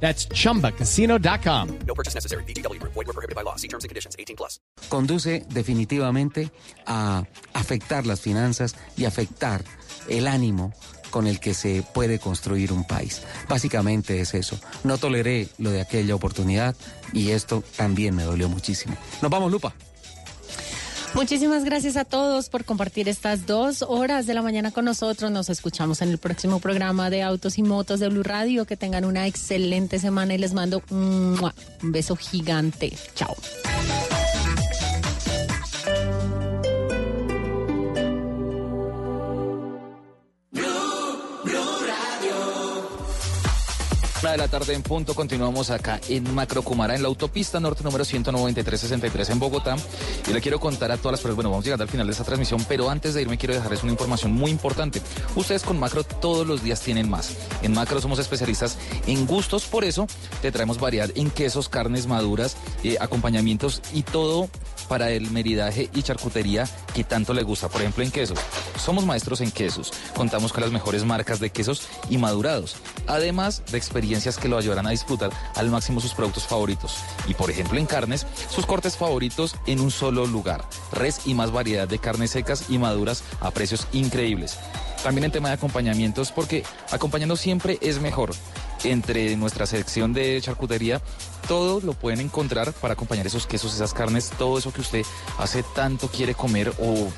That's chumbacasino.com. No purchase necessary. BGW. Void were prohibited by law. See terms and conditions. 18 plus. conduce definitivamente a afectar las finanzas y afectar el ánimo con el que se puede construir un país. Básicamente es eso. No toleré lo de aquella oportunidad y esto también me dolió muchísimo. Nos vamos, Lupa. Muchísimas gracias a todos por compartir estas dos horas de la mañana con nosotros. Nos escuchamos en el próximo programa de Autos y Motos de Blue Radio. Que tengan una excelente semana y les mando un beso gigante. Chao. De la tarde en punto, continuamos acá en Macro Cumara, en la autopista norte número 19363 en Bogotá. Y le quiero contar a todas las personas, bueno, vamos llegando al final de esta transmisión, pero antes de irme quiero dejarles una información muy importante. Ustedes con Macro todos los días tienen más. En Macro somos especialistas en gustos, por eso te traemos variedad en quesos, carnes maduras, eh, acompañamientos y todo para el meridaje y charcutería que tanto le gusta. Por ejemplo, en quesos. Somos maestros en quesos. Contamos con las mejores marcas de quesos y madurados. Además de experiencias que lo ayudarán a disfrutar al máximo sus productos favoritos. Y por ejemplo, en carnes, sus cortes favoritos en un solo lugar. Res y más variedad de carnes secas y maduras a precios increíbles. También en tema de acompañamientos, porque acompañando siempre es mejor. Entre nuestra sección de charcutería, todo lo pueden encontrar para acompañar esos quesos, esas carnes, todo eso que usted hace tanto quiere comer o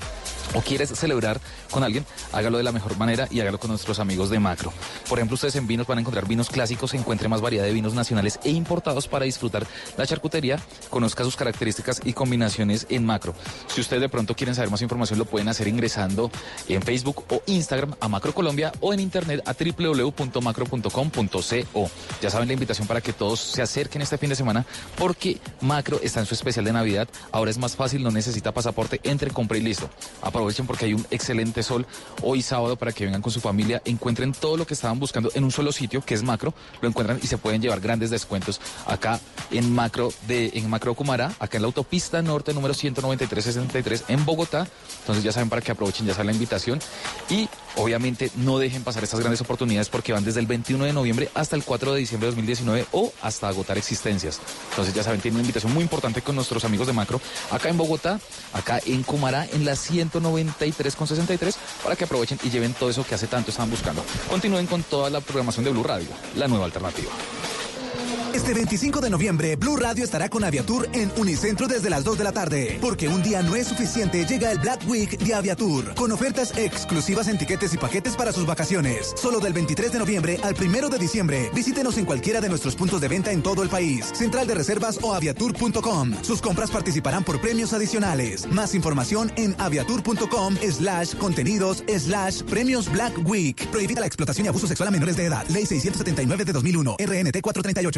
o quieres celebrar con alguien, hágalo de la mejor manera y hágalo con nuestros amigos de Macro. Por ejemplo, ustedes en vinos van a encontrar vinos clásicos, encuentre más variedad de vinos nacionales e importados para disfrutar la charcutería, conozca sus características y combinaciones en Macro. Si ustedes de pronto quieren saber más información, lo pueden hacer ingresando en Facebook o Instagram a Macro Colombia o en internet a www.macro.com.co. Ya saben la invitación para que todos se acerquen este fin de semana porque Macro está en su especial de Navidad. Ahora es más fácil, no necesita pasaporte, entre, compre y listo. Aprovechen porque hay un excelente sol hoy sábado para que vengan con su familia, encuentren todo lo que estaban buscando en un solo sitio, que es Macro, lo encuentran y se pueden llevar grandes descuentos acá en Macro de en Macro Cumara, acá en la autopista norte número 19363 en Bogotá. Entonces ya saben para que aprovechen, ya saben la invitación y obviamente no dejen pasar estas grandes oportunidades porque van desde el 21 de noviembre hasta el 4 de diciembre de 2019 o hasta agotar existencias. Entonces ya saben, tienen una invitación muy importante con nuestros amigos de Macro acá en Bogotá, acá en Cumará en la 193 con 63 para que aprovechen y lleven todo eso que hace tanto estaban buscando. Continúen con toda la programación de Blue Radio, la nueva alternativa. Este 25 de noviembre, Blue Radio estará con Aviatur en Unicentro desde las 2 de la tarde. Porque un día no es suficiente, llega el Black Week de Aviatur, con ofertas exclusivas en tiquetes y paquetes para sus vacaciones. Solo del 23 de noviembre al 1 de diciembre. Visítenos en cualquiera de nuestros puntos de venta en todo el país. Central de Reservas o aviatur.com. Sus compras participarán por premios adicionales. Más información en aviatur.com slash contenidos slash premios Black Week. Prohibida la explotación y abuso sexual a menores de edad. Ley 679 de 2001. RNT 438.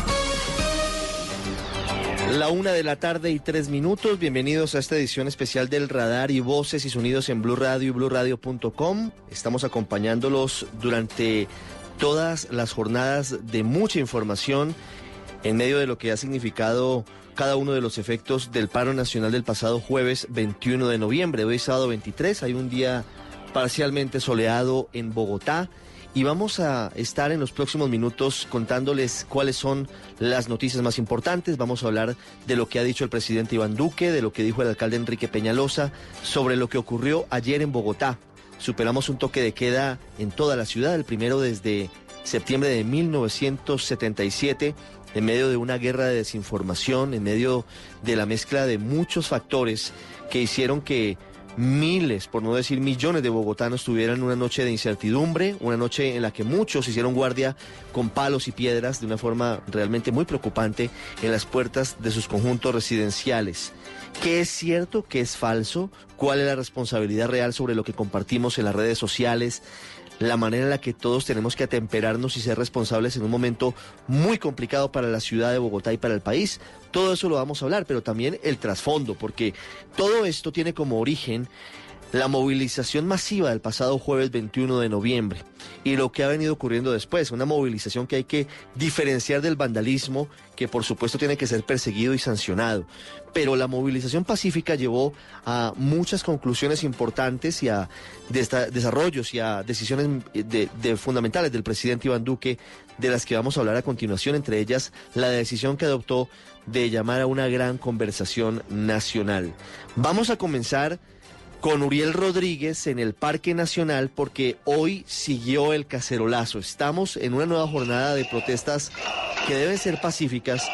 La una de la tarde y tres minutos. Bienvenidos a esta edición especial del Radar y Voces y Sonidos en Blue Radio y BlueRadio.com. Estamos acompañándolos durante todas las jornadas de mucha información en medio de lo que ha significado cada uno de los efectos del paro nacional del pasado jueves 21 de noviembre. Hoy sábado 23, hay un día parcialmente soleado en Bogotá y vamos a estar en los próximos minutos contándoles cuáles son las noticias más importantes. Vamos a hablar de lo que ha dicho el presidente Iván Duque, de lo que dijo el alcalde Enrique Peñalosa, sobre lo que ocurrió ayer en Bogotá. Superamos un toque de queda en toda la ciudad, el primero desde septiembre de 1977 en medio de una guerra de desinformación, en medio de la mezcla de muchos factores que hicieron que miles, por no decir millones de bogotanos tuvieran una noche de incertidumbre, una noche en la que muchos hicieron guardia con palos y piedras de una forma realmente muy preocupante en las puertas de sus conjuntos residenciales. ¿Qué es cierto? ¿Qué es falso? ¿Cuál es la responsabilidad real sobre lo que compartimos en las redes sociales? La manera en la que todos tenemos que atemperarnos y ser responsables en un momento muy complicado para la ciudad de Bogotá y para el país. Todo eso lo vamos a hablar, pero también el trasfondo, porque todo esto tiene como origen la movilización masiva del pasado jueves 21 de noviembre y lo que ha venido ocurriendo después, una movilización que hay que diferenciar del vandalismo, que por supuesto tiene que ser perseguido y sancionado. Pero la movilización pacífica llevó a muchas conclusiones importantes y a desarrollos y a decisiones de, fundamentales del presidente Iván Duque, de las que vamos a hablar a continuación, entre ellas la decisión que adoptó de llamar a una gran conversación nacional. Vamos a comenzar con Uriel Rodríguez en el Parque Nacional porque hoy siguió el cacerolazo. Estamos en una nueva jornada de protestas que deben ser pacíficas,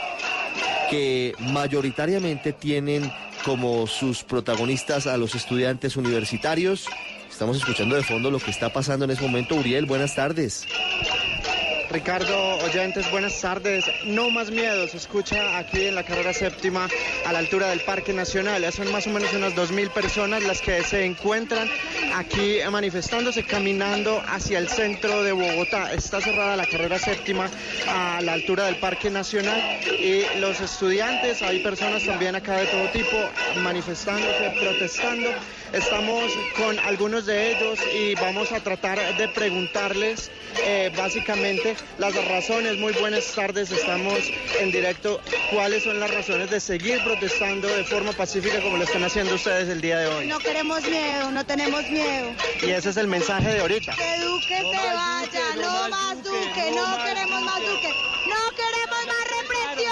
que mayoritariamente tienen como sus protagonistas a los estudiantes universitarios. Estamos escuchando de fondo lo que está pasando en este momento. Uriel, buenas tardes. Ricardo, oyentes, buenas tardes. No más miedo, se escucha aquí en la carrera séptima a la altura del Parque Nacional. Son más o menos unas 2.000 personas las que se encuentran aquí manifestándose, caminando hacia el centro de Bogotá. Está cerrada la carrera séptima a la altura del Parque Nacional y los estudiantes, hay personas también acá de todo tipo manifestándose, protestando. Estamos con algunos de ellos y vamos a tratar de preguntarles eh, básicamente las razones. Muy buenas tardes, estamos en directo. ¿Cuáles son las razones de seguir protestando de forma pacífica como lo están haciendo ustedes el día de hoy? No queremos miedo, no tenemos miedo. Y ese es el mensaje de ahorita. Que Duque se vaya, no, más Duque, no, queremos más Duque, no queremos más represión.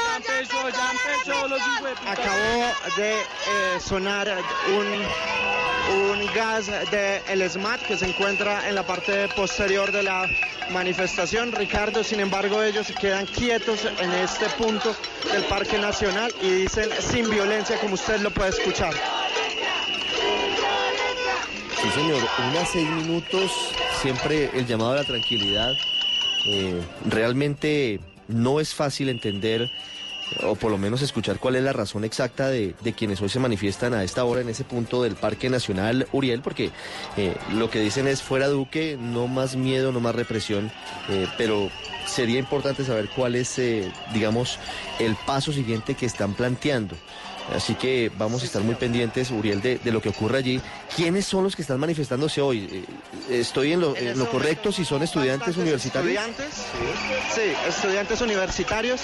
Acabó de eh, sonar un, un gas de el SMAT que se encuentra en la parte posterior de la manifestación. Ricardo, sin embargo, ellos se quedan quietos en este punto del Parque Nacional y dicen sin violencia, como usted lo puede escuchar. Sí, señor, unas seis minutos, siempre el llamado a la tranquilidad. Eh, realmente no es fácil entender o por lo menos escuchar cuál es la razón exacta de, quienes hoy se manifiestan a esta hora en ese punto del Parque Nacional Uriel, porque eh, lo que dicen es fuera Duque, no más miedo, no más represión, eh, pero sería importante saber cuál es, eh, digamos, el paso siguiente que están planteando. Así que vamos a estar muy pendientes, Uriel, de, lo que ocurre allí. ¿Quiénes son los que están manifestándose hoy? Eh, ¿Estoy en lo, correcto si son estudiantes universitarios? Estudiantes, sí, estudiantes universitarios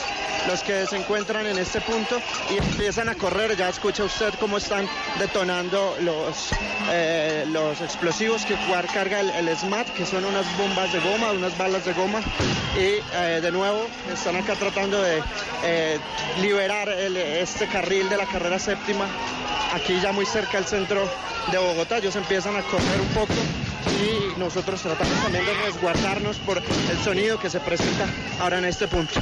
los que se encuentran en este punto y empiezan a correr. Ya escucha usted cómo están detonando los, eh, los explosivos que carga el, SMAT, que son unas bombas de goma, unas balas de goma. Y eh, de nuevo están acá tratando de liberar este carril de la carrera séptima, aquí ya muy cerca del centro de Bogotá. Ellos empiezan a correr un poco y nosotros tratamos también de resguardarnos por el sonido que se presenta ahora en este punto.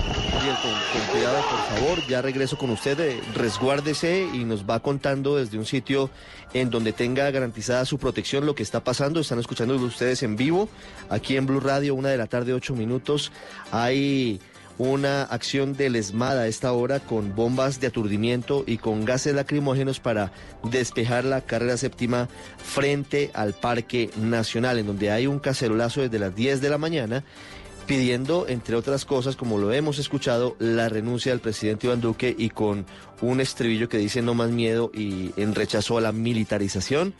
Bien, con, cuidado, por favor. Ya regreso con usted. Eh, resguárdese y nos va contando desde un sitio en donde tenga garantizada su protección lo que está pasando. Están escuchando ustedes en vivo aquí en Blue Radio, una de la tarde, ocho minutos. Hay una acción del ESMAD a esta hora con bombas de aturdimiento y con gases lacrimógenos para despejar la carrera séptima frente al Parque Nacional, en donde hay un cacerolazo desde las 10 de la mañana pidiendo, entre otras cosas, como lo hemos escuchado, la renuncia del presidente Iván Duque y con un estribillo que dice no más miedo y en rechazo a la militarización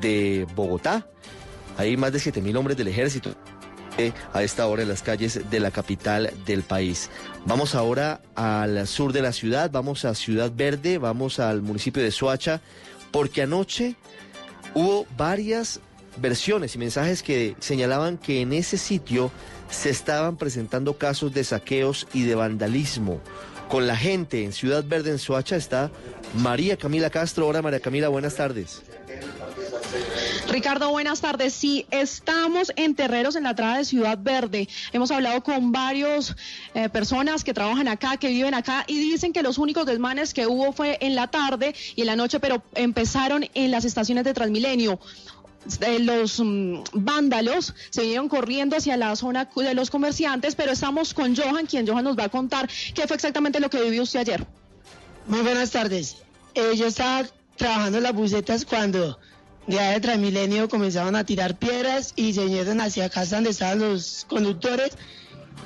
de Bogotá. Hay más de 7 mil hombres del ejército a esta hora en las calles de la capital del país. Vamos ahora al sur de la ciudad, vamos a Ciudad Verde, vamos al municipio de Soacha, porque anoche hubo varias versiones y mensajes que señalaban que en ese sitio se estaban presentando casos de saqueos y de vandalismo. Con la gente en Ciudad Verde, en Soacha, está María Camila Castro. Hola María Camila, buenas tardes. Ricardo, buenas tardes. Sí, estamos en Terreros en la entrada de Ciudad Verde. Hemos hablado con varias personas que trabajan acá, que viven acá y dicen que los únicos desmanes que hubo fue en la tarde y en la noche, pero empezaron en las estaciones de Transmilenio. Eh, los mm, vándalos se vinieron corriendo hacia la zona de los comerciantes, pero estamos con Johan, quien Johan nos va a contar qué fue exactamente lo que vivió usted ayer. Muy buenas tardes. Eh, yo estaba trabajando en las bucetas cuando de de Transmilenio comenzaron a tirar piedras y se vinieron hacia casa donde estaban los conductores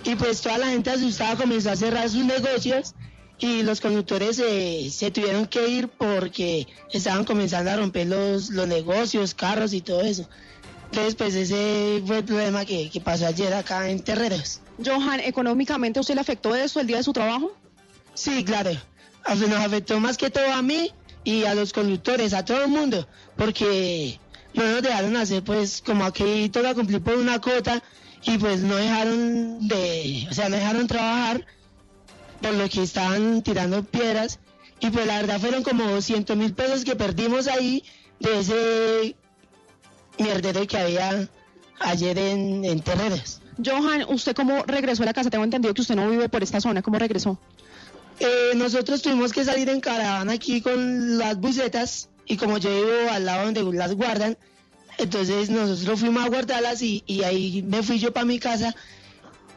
y pues toda la gente asustada comenzó a cerrar sus negocios y los conductores se tuvieron que ir porque estaban comenzando a romper los, los negocios, carros y todo eso. Entonces, pues ese fue el problema que, que pasó ayer acá en Terreros. Johan, ¿económicamente usted le afectó eso el día de su trabajo? Sí, claro. Nos afectó más que todo a mí y a los conductores, a todo el mundo, porque no nos dejaron hacer, pues, como aquí todo cumplir por una cota y pues no dejaron de, o sea, no dejaron trabajar por lo que estaban tirando piedras y pues la verdad fueron como 200 mil pesos que perdimos ahí de ese mierdero que había ayer en, en. Johan, ¿usted cómo regresó a la casa? Tengo entendido que usted no vive por esta zona. ¿Cómo regresó? Eh, nosotros tuvimos que salir en caravana aquí con las bucetas y como yo vivo al lado donde las guardan, entonces nosotros fuimos a guardarlas y, y ahí me fui yo para mi casa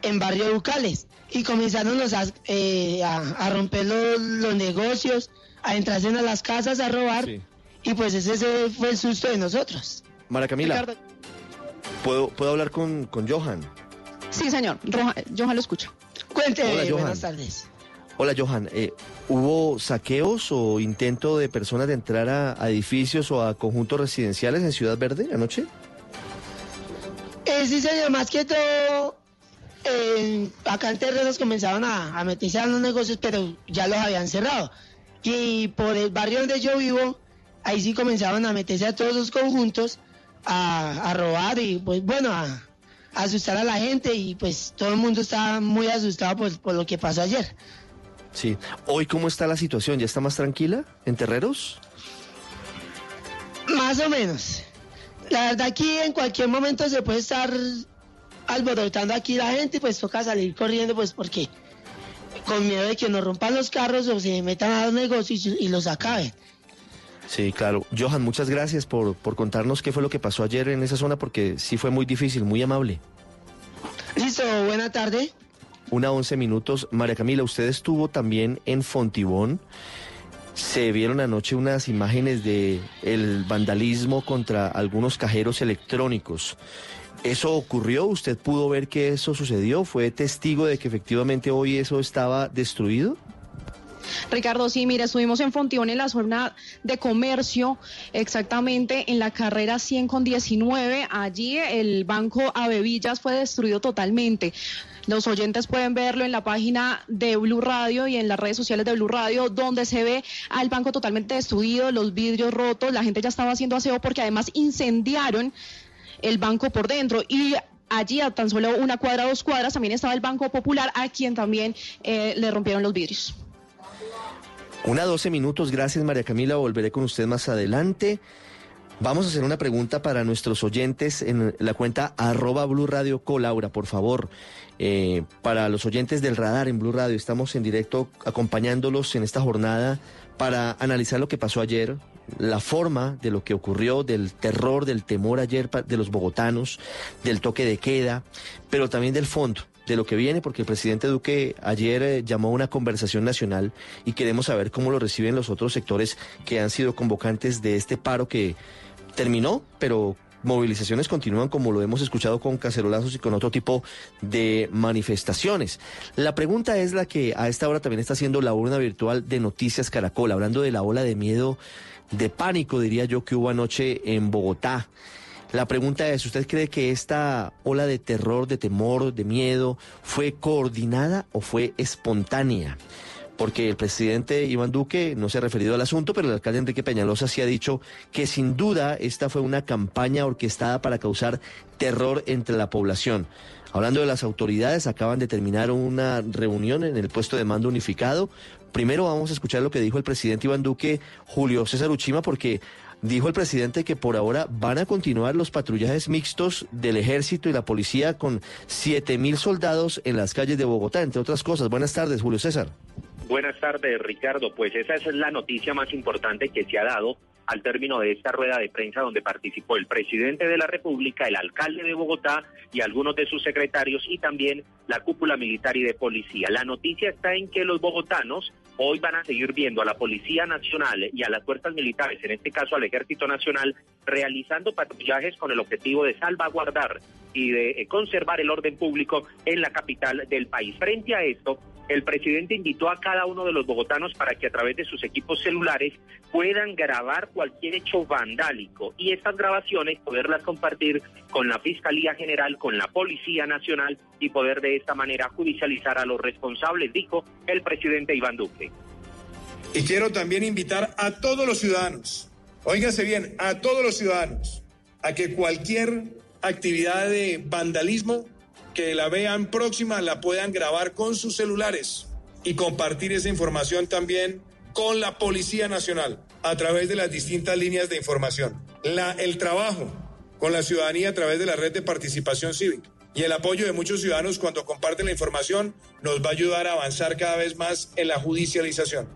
en barrio Bucales y comenzaron los, eh, a, romper los, negocios, a entrarse en las casas a robar y pues ese, fue el susto de nosotros. Mara Camila, ¿puedo, ¿puedo hablar con, con Johan? Sí, señor, Johan lo escucha. Cuénteme, buenas tardes. Hola Johan, eh, ¿hubo saqueos o intento de personas de entrar a, edificios o a conjuntos residenciales en Ciudad Verde anoche? Eh, sí señor, más que todo acá en Terrenos comenzaban a, meterse a los negocios, pero ya los habían cerrado. Y por el barrio donde yo vivo, ahí sí comenzaban a meterse a todos los conjuntos a, robar y pues bueno, a, asustar a la gente y pues todo el mundo estaba muy asustado por lo que pasó ayer. Sí. Hoy, ¿cómo está la situación? ¿Ya está más tranquila en Terreros? Más o menos. La verdad aquí en cualquier momento se puede estar alborotando aquí la gente, pues toca salir corriendo, pues porque con miedo de que nos rompan los carros o se metan a los negocios y los acaben. Sí, claro. Johan, muchas gracias por, por contarnos qué fue lo que pasó ayer en esa zona, porque sí fue muy difícil, muy amable. Listo, buena tarde. Una once minutos. María Camila, usted estuvo también en Fontibón. Se vieron anoche unas imágenes de el vandalismo contra algunos cajeros electrónicos. ¿Eso ocurrió? ¿Usted pudo ver que eso sucedió? ¿Fue testigo de que efectivamente hoy eso estaba destruido? Ricardo, sí, mira, estuvimos en Fontión en la zona de comercio, exactamente en la carrera 100 con 19. Allí el banco Avevillas fue destruido totalmente. Los oyentes pueden verlo en la página de Blue Radio y en las redes sociales de Blue Radio, donde se ve al banco totalmente destruido, los vidrios rotos, la gente ya estaba haciendo aseo porque además incendiaron el banco por dentro y allí a tan solo una cuadra, dos cuadras, también estaba el Banco Popular, a quien también eh, le rompieron los vidrios. Una 12 minutos, gracias María Camila, volveré con usted más adelante. Vamos a hacer una pregunta para nuestros oyentes en la cuenta arroba Blue Radio Colaura, por favor. Eh, para los oyentes del radar en Blue Radio, estamos en directo acompañándolos en esta jornada para analizar lo que pasó ayer, la forma de lo que ocurrió, del terror, del temor ayer de los bogotanos, del toque de queda, pero también del fondo de lo que viene, porque el presidente Duque ayer eh, llamó a una conversación nacional y queremos saber cómo lo reciben los otros sectores que han sido convocantes de este paro que terminó, pero movilizaciones continúan como lo hemos escuchado con cacerolazos y con otro tipo de manifestaciones. La pregunta es la que a esta hora también está haciendo la urna virtual de Noticias Caracol, hablando de la ola de miedo, de pánico, diría yo, que hubo anoche en Bogotá. La pregunta es, ¿usted cree que esta ola de terror, de temor, de miedo fue coordinada o fue espontánea? Porque el presidente Iván Duque no se ha referido al asunto, pero el alcalde Enrique Peñalosa sí ha dicho que sin duda esta fue una campaña orquestada para causar terror entre la población. Hablando de las autoridades, acaban de terminar una reunión en el puesto de mando unificado. Primero vamos a escuchar lo que dijo el presidente Iván Duque, Julio César Uchima, porque dijo el presidente que por ahora van a continuar los patrullajes mixtos del ejército y la policía con 7 mil soldados en las calles de Bogotá, entre otras cosas. Buenas tardes, Julio César. Buenas tardes, Ricardo. Pues esa es la noticia más importante que se ha dado al término de esta rueda de prensa donde participó el presidente de la República, el alcalde de Bogotá y algunos de sus secretarios y también la cúpula militar y de policía. La noticia está en que los bogotanos hoy van a seguir viendo a la Policía Nacional y a las fuerzas militares, en este caso al Ejército Nacional, realizando patrullajes con el objetivo de salvaguardar y de conservar el orden público en la capital del país. Frente a esto, el presidente invitó a cada uno de los bogotanos para que a través de sus equipos celulares puedan grabar cualquier hecho vandálico y estas grabaciones poderlas compartir con la Fiscalía General, con la Policía Nacional y poder de esta manera judicializar a los responsables, dijo el presidente Iván Duque. Y quiero también invitar a todos los ciudadanos, óigase bien, a todos los ciudadanos, a que cualquier actividad de vandalismo que la vean próxima la puedan grabar con sus celulares y compartir esa información también con la Policía Nacional a través de las distintas líneas de información. La, el trabajo con la ciudadanía a través de la red de participación cívica y el apoyo de muchos ciudadanos cuando comparten la información nos va a ayudar a avanzar cada vez más en la judicialización.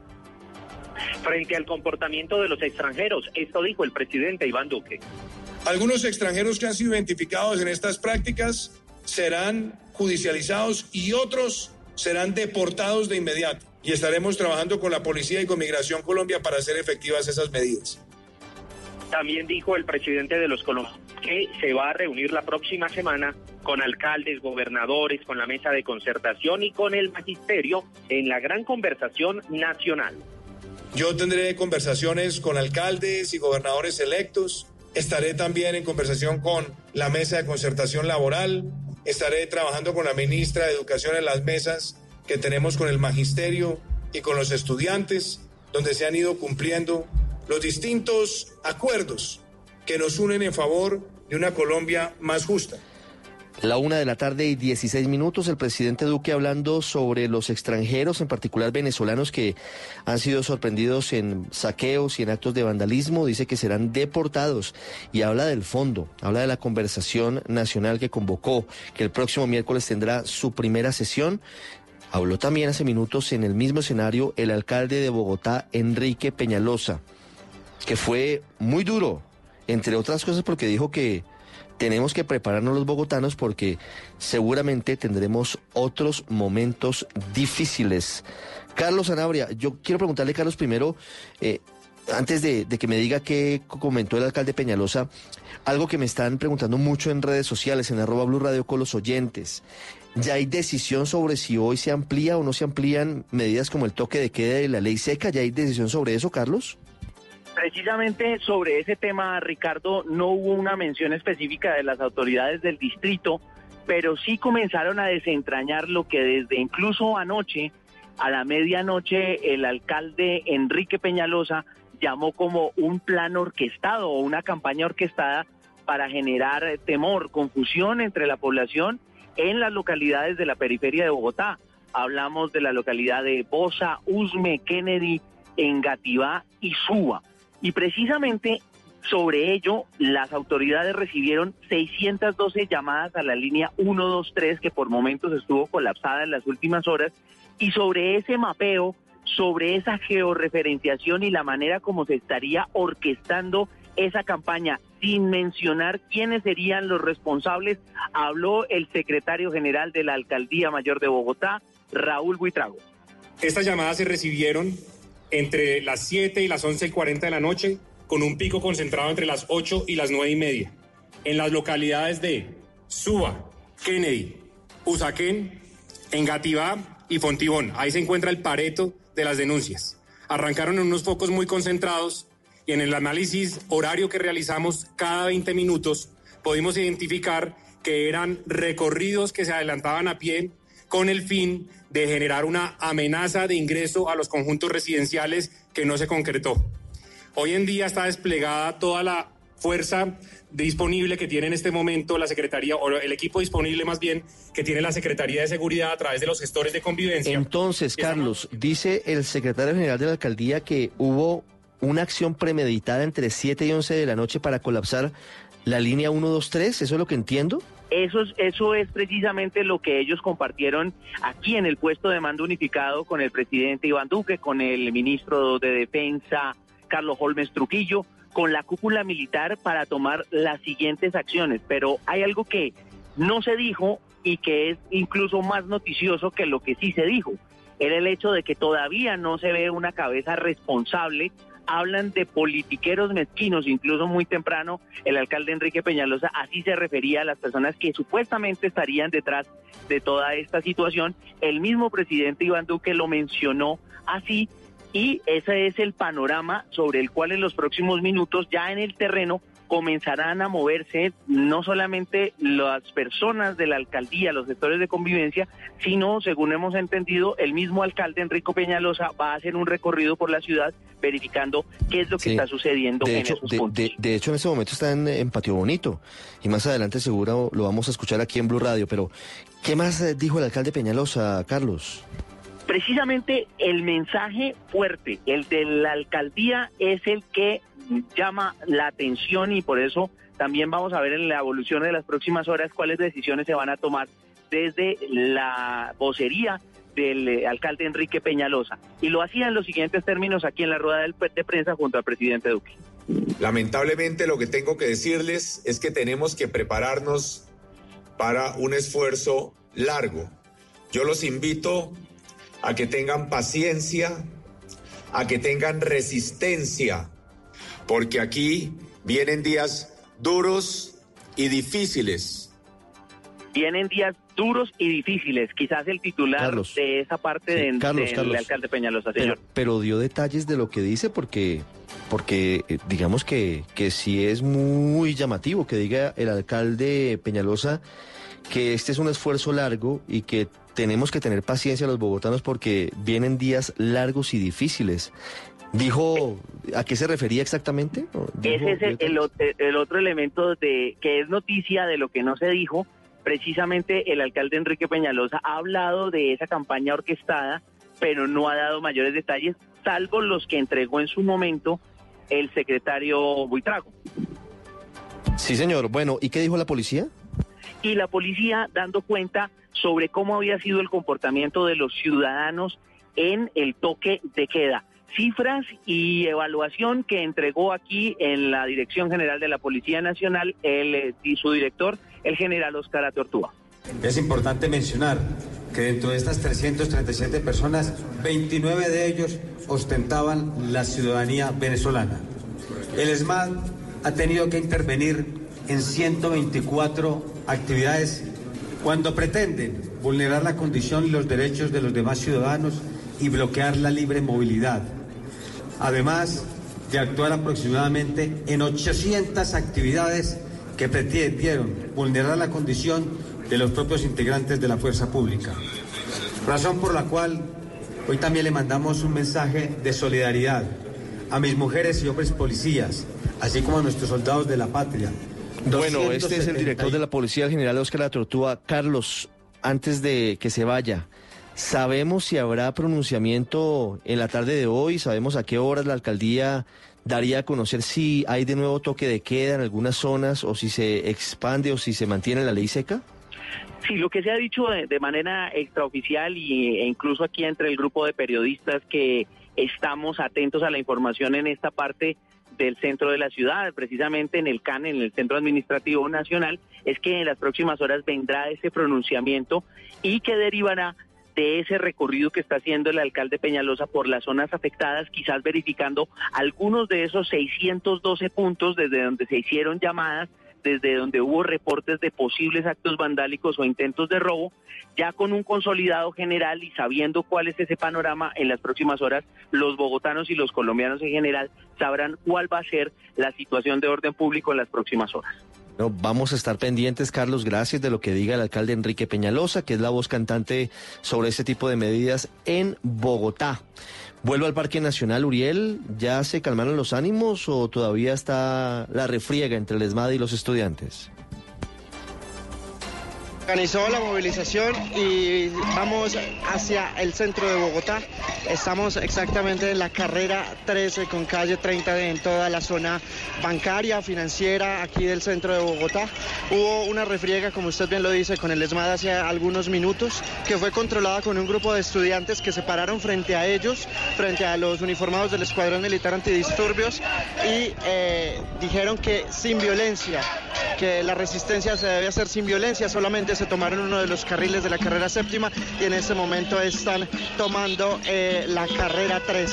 Frente al comportamiento de los extranjeros, esto dijo el presidente Iván Duque. Algunos extranjeros que han sido identificados en estas prácticas serán judicializados y otros serán deportados de inmediato. Y estaremos trabajando con la Policía y con Migración Colombia para hacer efectivas esas medidas. También dijo el presidente de los colombianos que se va a reunir la próxima semana con alcaldes, gobernadores, con la mesa de concertación y con el magisterio en la gran conversación nacional. Yo tendré conversaciones con alcaldes y gobernadores electos. Estaré también en conversación con la mesa de concertación laboral, Estaré trabajando con la ministra de Educación en las mesas que tenemos con el magisterio y con los estudiantes, donde se han ido cumpliendo los distintos acuerdos que nos unen en favor de una Colombia más justa. La una de la tarde y 16 minutos, el presidente Duque hablando sobre los extranjeros, en particular venezolanos que han sido sorprendidos en saqueos y en actos de vandalismo, dice que serán deportados y habla del fondo, habla de la conversación nacional que convocó, que el próximo miércoles tendrá su primera sesión. Habló también hace minutos en el mismo escenario el alcalde de Bogotá, Enrique Peñalosa, que fue muy duro, entre otras cosas porque dijo que tenemos que prepararnos los bogotanos porque seguramente tendremos otros momentos difíciles. Carlos Anabria, yo quiero preguntarle, Carlos, primero, eh, antes de, que me diga qué comentó el alcalde Peñalosa, algo que me están preguntando mucho en redes sociales, en arroba Blue Radio con los oyentes. ¿Ya hay decisión sobre si hoy se amplía o no se amplían medidas como el toque de queda y la ley seca? ¿Ya hay decisión sobre eso, Carlos? Precisamente sobre ese tema, Ricardo, no hubo una mención específica de las autoridades del distrito, pero sí comenzaron a desentrañar lo que desde incluso anoche, a la medianoche, el alcalde Enrique Peñalosa llamó como un plan orquestado o una campaña orquestada para generar temor, confusión entre la población en las localidades de la periferia de Bogotá. Hablamos de la localidad de Bosa, Usme, Kennedy, Engativá y Suba. Y precisamente sobre ello, las autoridades recibieron 612 llamadas a la línea 123 que por momentos estuvo colapsada en las últimas horas y sobre ese mapeo, sobre esa georreferenciación y la manera como se estaría orquestando esa campaña sin mencionar quiénes serían los responsables, habló el secretario general de la Alcaldía Mayor de Bogotá, Raúl Buitrago. Estas llamadas se recibieron entre las 7 y las 11 y 40 de la noche, con un pico concentrado entre las 8 y las 9 y media, en las localidades de Suba, Kennedy, Usaquén, Engativá y Fontibón. Ahí se encuentra el pareto de las denuncias. Arrancaron en unos focos muy concentrados y en el análisis horario que realizamos cada 20 minutos pudimos identificar que eran recorridos que se adelantaban a pie con el fin de generar una amenaza de ingreso a los conjuntos residenciales que no se concretó. Hoy en día está desplegada toda la fuerza disponible que tiene en este momento la Secretaría, o el equipo disponible más bien, que tiene la Secretaría de Seguridad a través de los gestores de convivencia. Entonces, Carlos, dice el secretario general de la alcaldía que hubo una acción premeditada entre 7 y 11 de la noche para colapsar la línea 123, ¿eso es lo que entiendo? Eso es, eso es precisamente lo que ellos compartieron aquí en el puesto de mando unificado con el presidente Iván Duque, con el ministro de Defensa Carlos Holmes Truquillo, con la cúpula militar para tomar las siguientes acciones. Pero hay algo que no se dijo y que es incluso más noticioso que lo que sí se dijo. Era el hecho de que todavía no se ve una cabeza responsable hablan de politiqueros mezquinos, incluso muy temprano el alcalde Enrique Peñalosa así se refería a las personas que supuestamente estarían detrás de toda esta situación. El mismo presidente Iván Duque lo mencionó así y ese es el panorama sobre el cual en los próximos minutos ya en el terreno comenzarán a moverse no solamente las personas de la alcaldía, los sectores de convivencia, sino, según hemos entendido, el mismo alcalde Enrico Peñalosa va a hacer un recorrido por la ciudad verificando qué es lo que Sí. está sucediendo De en hecho, esos de, puntos. de- de hecho, en este momento está en, en Patio Bonito y más adelante seguro lo vamos a escuchar aquí en Blue Radio. Pero, ¿qué más eh, dijo el alcalde Peñalosa, Carlos? Precisamente el mensaje fuerte, el de la alcaldía, es el que llama la atención y por eso también vamos a ver en la evolución de las próximas horas cuáles decisiones se van a tomar desde la vocería del eh, alcalde Enrique Peñalosa. Y lo hacía en los siguientes términos aquí en la rueda de prensa junto al presidente Duque. Lamentablemente lo que tengo que decirles es que tenemos que prepararnos para un esfuerzo largo. Yo los invito a que tengan paciencia, a que tengan resistencia, porque aquí vienen días duros y difíciles. Vienen días duros y difíciles, quizás el titular Carlos. de esa parte Sí, de- Carlos, del Carlos. alcalde Peñalosa, Pero, señor. pero dio detalles de lo que dice porque, porque eh, digamos que, que sí es muy llamativo que diga el alcalde Peñalosa que este es un esfuerzo largo y que tenemos que tener paciencia los bogotanos porque vienen días largos y difíciles. Dijo, ¿a qué se refería exactamente? ¿O dijo- Ese es el, el ot- el otro elemento de que es noticia de lo que no se dijo. Precisamente el alcalde Enrique Peñalosa ha hablado de esa campaña orquestada, pero no ha dado mayores detalles, salvo los que entregó en su momento el secretario Buitrago. Sí, señor. Bueno, ¿y qué dijo la policía? y la policía dando cuenta sobre cómo había sido el comportamiento de los ciudadanos en el toque de queda. Cifras y evaluación que entregó aquí en la Dirección General de la Policía Nacional el, eh, y su director, el general Oscar Atortúa. Es importante mencionar que dentro de estas 337 personas, 29 de ellos ostentaban la ciudadanía venezolana. El ESMAD ha tenido que intervenir en 124 actividades cuando pretenden vulnerar la condición y los derechos de los demás ciudadanos y bloquear la libre movilidad. Además de actuar aproximadamente en 800 actividades que pretendieron vulnerar la condición de los propios integrantes de la fuerza pública. Razón por la cual hoy también le mandamos un mensaje de solidaridad a mis mujeres y hombres policías, así como a nuestros soldados de la patria. Bueno, este es el 270 director de la policía, el general Oscar La Tortúa. Carlos, antes de que se vaya, ¿sabemos si habrá pronunciamiento en la tarde de hoy? ¿Sabemos a qué horas la alcaldía daría a conocer si hay de nuevo toque de queda en algunas zonas o si se expande o si se mantiene la ley seca? Sí, lo que se ha dicho de, manera extraoficial y, e incluso aquí entre el grupo de periodistas que estamos atentos a la información en esta parte del centro de la ciudad, precisamente en el CAN, en el Centro Administrativo Nacional, es que en las próximas horas vendrá ese pronunciamiento y que derivará de ese recorrido que está haciendo el alcalde Peñalosa por las zonas afectadas, quizás verificando algunos de esos 612 puntos desde donde se hicieron llamadas desde donde hubo reportes de posibles actos vandálicos o intentos de robo, ya con un consolidado general y sabiendo cuál es ese panorama en las próximas horas, los bogotanos y los colombianos en general sabrán cuál va a ser la situación de orden público en las próximas horas. No, vamos a estar pendientes, Carlos, gracias de lo que diga el alcalde Enrique Peñalosa, que es la voz cantante sobre este tipo de medidas en Bogotá. Vuelvo al Parque Nacional, Uriel, ¿ya se calmaron los ánimos o todavía está la refriega entre el ESMAD y los estudiantes? Organizó la movilización y vamos hacia el centro de Bogotá. Estamos exactamente en la carrera 13 con calle 30 en toda la zona bancaria, financiera, aquí del centro de Bogotá. Hubo una refriega, como usted bien lo dice, con el ESMAD hace algunos minutos, que fue controlada con un grupo de estudiantes que se pararon frente a ellos, frente a los uniformados del Escuadrón Militar Antidisturbios y eh, dijeron que sin violencia, que la resistencia se debe hacer sin violencia, solamente se tomaron uno de los carriles de la carrera séptima y en este momento están tomando eh, la carrera 3.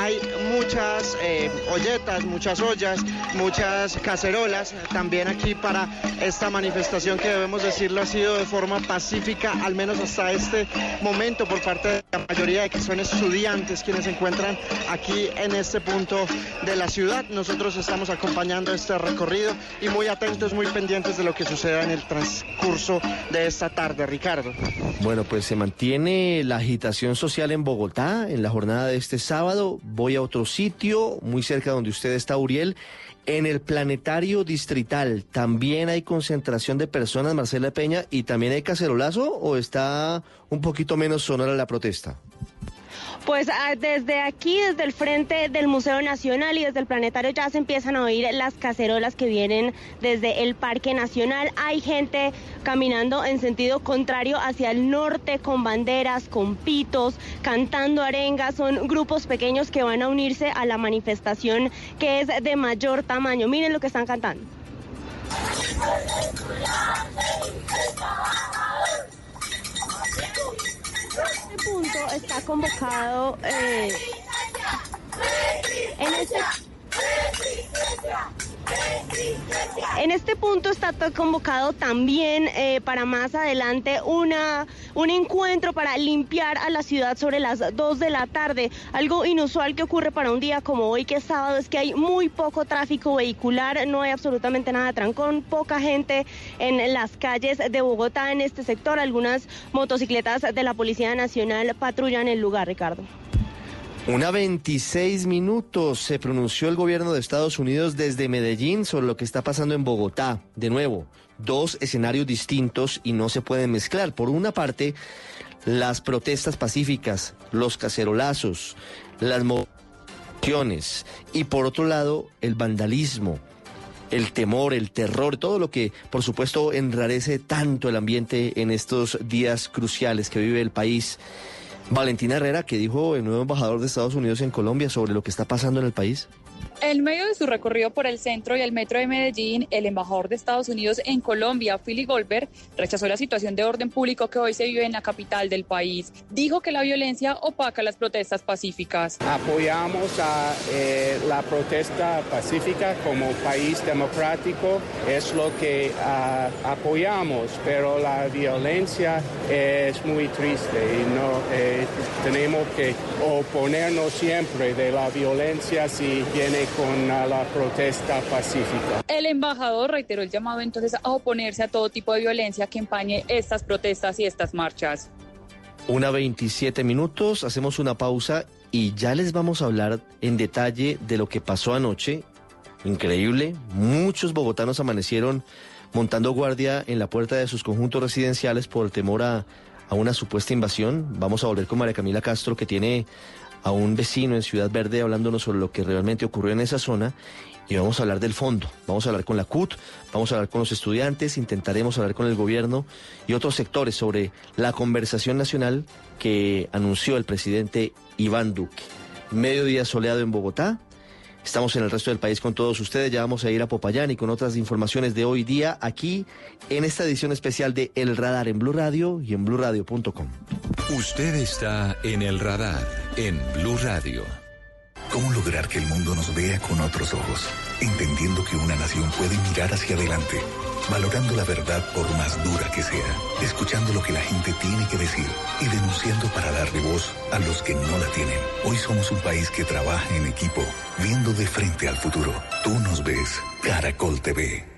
Hay muchas eh, olletas, muchas ollas, muchas cacerolas también aquí para esta manifestación que debemos decirlo ha sido de forma pacífica, al menos hasta este momento por parte de la mayoría de que son estudiantes quienes se encuentran aquí en este punto de la ciudad. Nosotros estamos acompañando este recorrido y muy atentos, muy pendientes de lo que suceda en el transcurso de esta tarde, Ricardo. Bueno, pues se mantiene la agitación social en Bogotá en la jornada de este sábado. Voy a otro sitio, muy cerca donde usted está, Uriel. En el planetario distrital también hay concentración de personas, Marcela Peña, y también hay cacerolazo o está un poquito menos sonora la protesta. Pues ah, desde aquí, desde el frente del Museo Nacional y desde el Planetario ya se empiezan a oír las cacerolas que vienen desde el Parque Nacional. Hay gente caminando en sentido contrario hacia el norte con banderas, con pitos, cantando arengas. Son grupos pequeños que van a unirse a la manifestación que es de mayor tamaño. Miren lo que están cantando. Este punto está convocado eh, en este en este punto está convocado también eh, para más adelante una, un encuentro para limpiar a la ciudad sobre las 2 de la tarde. Algo inusual que ocurre para un día como hoy, que es sábado, es que hay muy poco tráfico vehicular, no hay absolutamente nada de trancón, poca gente en las calles de Bogotá en este sector. Algunas motocicletas de la Policía Nacional patrullan el lugar, Ricardo. Una 26 minutos se pronunció el gobierno de Estados Unidos desde Medellín sobre lo que está pasando en Bogotá. De nuevo, dos escenarios distintos y no se pueden mezclar. Por una parte, las protestas pacíficas, los cacerolazos, las movilizaciones y por otro lado, el vandalismo, el temor, el terror, todo lo que por supuesto enrarece tanto el ambiente en estos días cruciales que vive el país. Valentina Herrera, que dijo el nuevo embajador de Estados Unidos en Colombia sobre lo que está pasando en el país. En medio de su recorrido por el centro y el metro de Medellín, el embajador de Estados Unidos en Colombia, Philly Goldberg, rechazó la situación de orden público que hoy se vive en la capital del país. Dijo que la violencia opaca las protestas pacíficas. Apoyamos a eh, la protesta pacífica como país democrático, es lo que uh, apoyamos, pero la violencia es muy triste y no eh, tenemos que oponernos siempre de la violencia si viene con la protesta pacífica. El embajador reiteró el llamado entonces a oponerse a todo tipo de violencia que empañe estas protestas y estas marchas. Una 27 minutos, hacemos una pausa y ya les vamos a hablar en detalle de lo que pasó anoche. Increíble, muchos bogotanos amanecieron montando guardia en la puerta de sus conjuntos residenciales por temor a, a una supuesta invasión. Vamos a volver con María Camila Castro que tiene a un vecino en Ciudad Verde hablándonos sobre lo que realmente ocurrió en esa zona y vamos a hablar del fondo. Vamos a hablar con la CUT, vamos a hablar con los estudiantes, intentaremos hablar con el gobierno y otros sectores sobre la conversación nacional que anunció el presidente Iván Duque. Mediodía soleado en Bogotá. Estamos en el resto del país con todos ustedes. Ya vamos a ir a Popayán y con otras informaciones de hoy día aquí en esta edición especial de El Radar en Blue Radio y en bluradio.com. Usted está en El Radar en Blue Radio. ¿Cómo lograr que el mundo nos vea con otros ojos? Entendiendo que una nación puede mirar hacia adelante, valorando la verdad por más dura que sea, escuchando lo que la gente tiene que decir y denunciando para darle voz a los que no la tienen. Hoy somos un país que trabaja en equipo, viendo de frente al futuro. Tú nos ves, Caracol TV.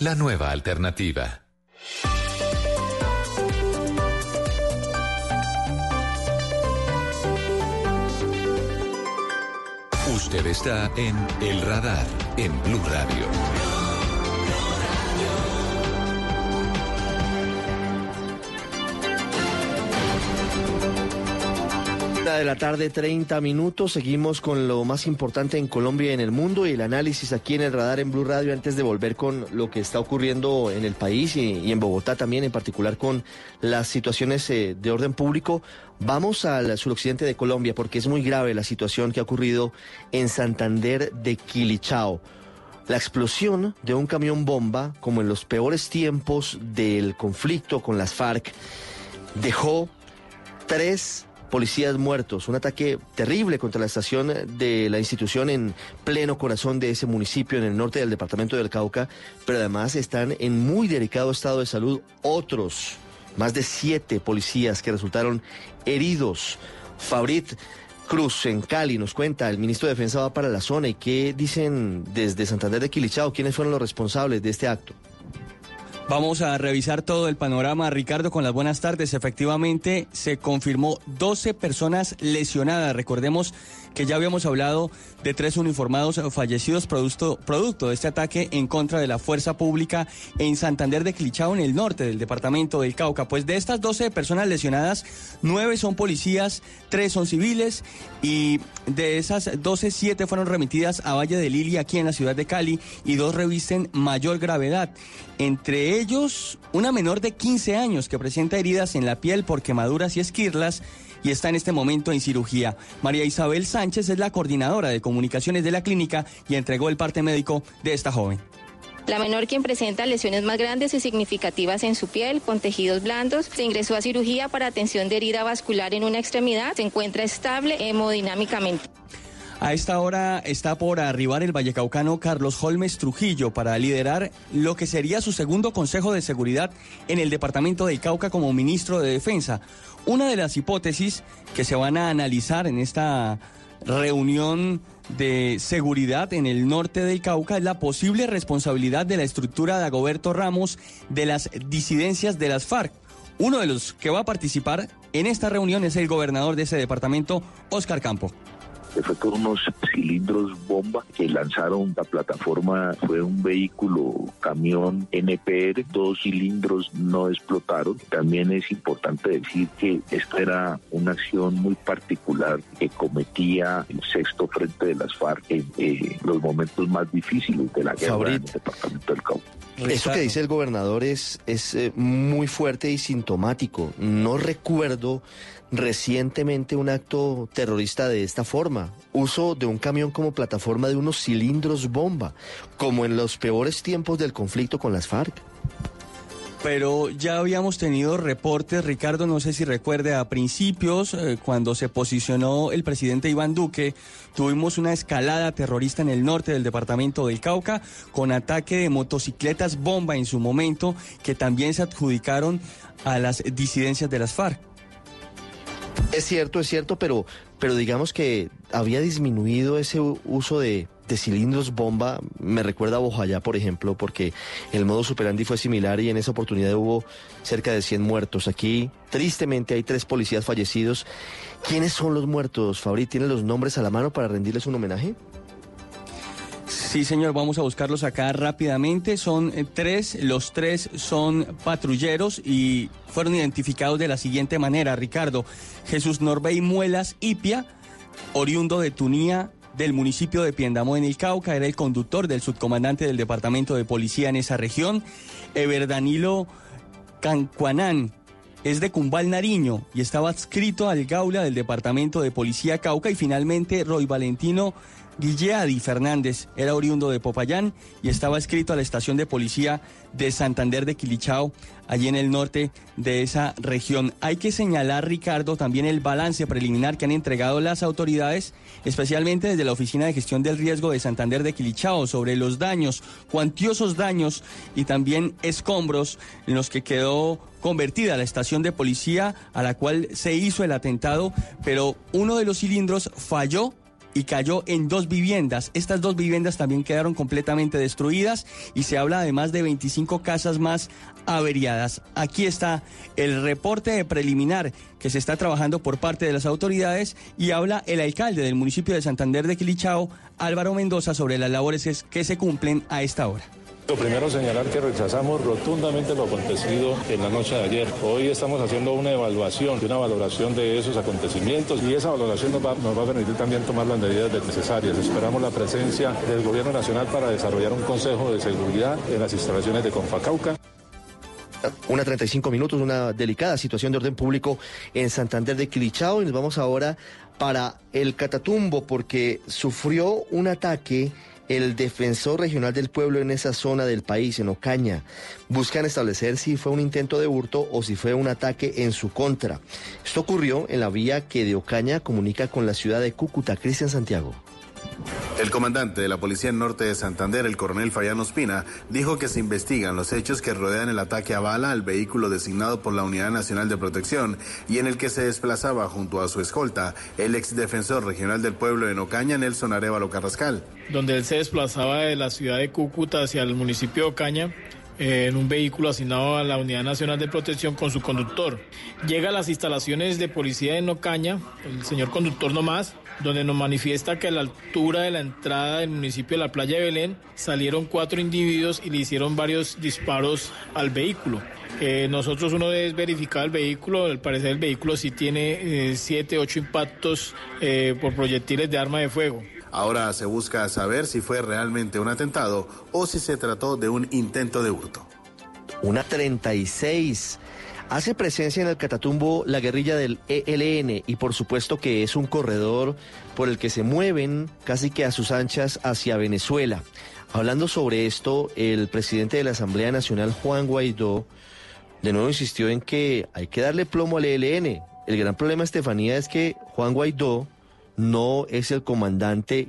La nueva alternativa. Usted está en El Radar, en Blue Radio. Una de la tarde, 30 minutos. Seguimos con lo más importante en Colombia y en el mundo y el análisis aquí en el radar en Blue Radio antes de volver con lo que está ocurriendo en el país y, en Bogotá también, en particular con las situaciones eh, de orden público. Vamos al suroccidente de Colombia porque es muy grave la situación que ha ocurrido en Santander de Quilichao. La explosión de un camión bomba, como en los peores tiempos del conflicto con las FARC, dejó tres policías muertos, un ataque terrible contra la estación de la institución en pleno corazón de ese municipio en el norte del departamento del Cauca, pero además están en muy delicado estado de salud otros, más de siete policías que resultaron heridos. Fabrit Cruz en Cali nos cuenta, el ministro de Defensa va para la zona y qué dicen desde Santander de Quilichao, quiénes fueron los responsables de este acto. Vamos a revisar todo el panorama, Ricardo, con las buenas tardes. Efectivamente, se confirmó 12 personas lesionadas. Recordemos que ya habíamos hablado de tres uniformados fallecidos producto, producto de este ataque en contra de la fuerza pública en Santander de Clichao, en el norte del departamento del Cauca. Pues de estas 12 personas lesionadas, nueve son policías, tres son civiles y de esas 12, siete fueron remitidas a Valle de Lili aquí en la ciudad de Cali y dos revisten mayor gravedad. Entre ellos, una menor de 15 años que presenta heridas en la piel por quemaduras y esquirlas y está en este momento en cirugía. María Isabel Sánchez es la coordinadora de comunicaciones de la clínica y entregó el parte médico de esta joven. La menor quien presenta lesiones más grandes y significativas en su piel, con tejidos blandos, se ingresó a cirugía para atención de herida vascular en una extremidad, se encuentra estable hemodinámicamente. A esta hora está por arribar el vallecaucano Carlos Holmes Trujillo para liderar lo que sería su segundo Consejo de Seguridad en el Departamento del Cauca como ministro de Defensa. Una de las hipótesis que se van a analizar en esta reunión de seguridad en el norte del Cauca es la posible responsabilidad de la estructura de Agoberto Ramos de las disidencias de las FARC. Uno de los que va a participar en esta reunión es el gobernador de ese departamento, Oscar Campo que fue con unos cilindros bomba que lanzaron la plataforma, fue un vehículo camión NPR, dos cilindros no explotaron. También es importante decir que esta era una acción muy particular que cometía el sexto frente de las FARC en eh, los momentos más difíciles de la guerra en el departamento del Cauca. Eso que dice el gobernador es, es eh, muy fuerte y sintomático. No recuerdo recientemente un acto terrorista de esta forma. Uso de un camión como plataforma de unos cilindros bomba, como en los peores tiempos del conflicto con las FARC. Pero ya habíamos tenido reportes, Ricardo, no sé si recuerde, a principios, eh, cuando se posicionó el presidente Iván Duque, tuvimos una escalada terrorista en el norte del departamento del Cauca, con ataque de motocicletas bomba en su momento, que también se adjudicaron a las disidencias de las FARC. Es cierto, es cierto, pero, pero digamos que había disminuido ese uso de, de cilindros bomba. Me recuerda a Bojayá, por ejemplo, porque el modo superandi fue similar y en esa oportunidad hubo cerca de 100 muertos. Aquí, tristemente, hay tres policías fallecidos. ¿Quiénes son los muertos, Fabri? ¿Tiene los nombres a la mano para rendirles un homenaje? Sí, señor, vamos a buscarlos acá rápidamente. Son eh, tres, los tres son patrulleros y fueron identificados de la siguiente manera, Ricardo. Jesús Norbey Muelas Ipia, oriundo de Tunía, del municipio de Piendamó en el Cauca, era el conductor del subcomandante del departamento de policía en esa región. Ever Danilo Cancuanán, es de Cumbal Nariño y estaba adscrito al Gaula del Departamento de Policía Cauca y finalmente Roy Valentino Guilleadi Fernández era oriundo de Popayán y estaba adscrito a la estación de policía de Santander de Quilichao, allí en el norte de esa región. Hay que señalar, Ricardo, también el balance preliminar que han entregado las autoridades, especialmente desde la Oficina de Gestión del Riesgo de Santander de Quilichao, sobre los daños, cuantiosos daños y también escombros en los que quedó convertida la estación de policía a la cual se hizo el atentado, pero uno de los cilindros falló y cayó en dos viviendas. Estas dos viviendas también quedaron completamente destruidas y se habla de más de 25 casas más averiadas. Aquí está el reporte preliminar que se está trabajando por parte de las autoridades y habla el alcalde del municipio de Santander de Quilichao, Álvaro Mendoza, sobre las labores que se cumplen a esta hora. Lo primero señalar que rechazamos rotundamente lo acontecido en la noche de ayer. Hoy estamos haciendo una evaluación, una valoración de esos acontecimientos y esa valoración nos va, nos va a permitir también tomar las medidas necesarias. Esperamos la presencia del Gobierno Nacional para desarrollar un Consejo de Seguridad en las instalaciones de Confacauca. Una 35 minutos, una delicada situación de orden público en Santander de Quilichao y nos vamos ahora para el Catatumbo porque sufrió un ataque el defensor regional del pueblo en esa zona del país, en Ocaña. Buscan establecer si fue un intento de hurto o si fue un ataque en su contra. Esto ocurrió en la vía que de Ocaña comunica con la ciudad de Cúcuta. Cristian Santiago. El comandante de la Policía Norte de Santander, el coronel Fayano Espina, dijo que se investigan los hechos que rodean el ataque a bala al vehículo designado por la Unidad Nacional de Protección y en el que se desplazaba junto a su escolta el ex defensor regional del pueblo en Ocaña, Nelson Arevalo Carrascal. Donde él se desplazaba de la ciudad de Cúcuta hacia el municipio de Ocaña eh, en un vehículo asignado a la Unidad Nacional de Protección con su conductor. Llega a las instalaciones de policía en Ocaña, el señor conductor nomás, donde nos manifiesta que a la altura de la entrada del municipio de la playa de Belén salieron cuatro individuos y le hicieron varios disparos al vehículo. Eh, nosotros uno es verificar el vehículo, al parecer el vehículo sí tiene eh, siete, ocho impactos eh, por proyectiles de arma de fuego. Ahora se busca saber si fue realmente un atentado o si se trató de un intento de hurto. Una 36. Hace presencia en el Catatumbo la guerrilla del ELN y por supuesto que es un corredor por el que se mueven casi que a sus anchas hacia Venezuela. Hablando sobre esto, el presidente de la Asamblea Nacional, Juan Guaidó, de nuevo insistió en que hay que darle plomo al ELN. El gran problema, Estefanía, es que Juan Guaidó no es el comandante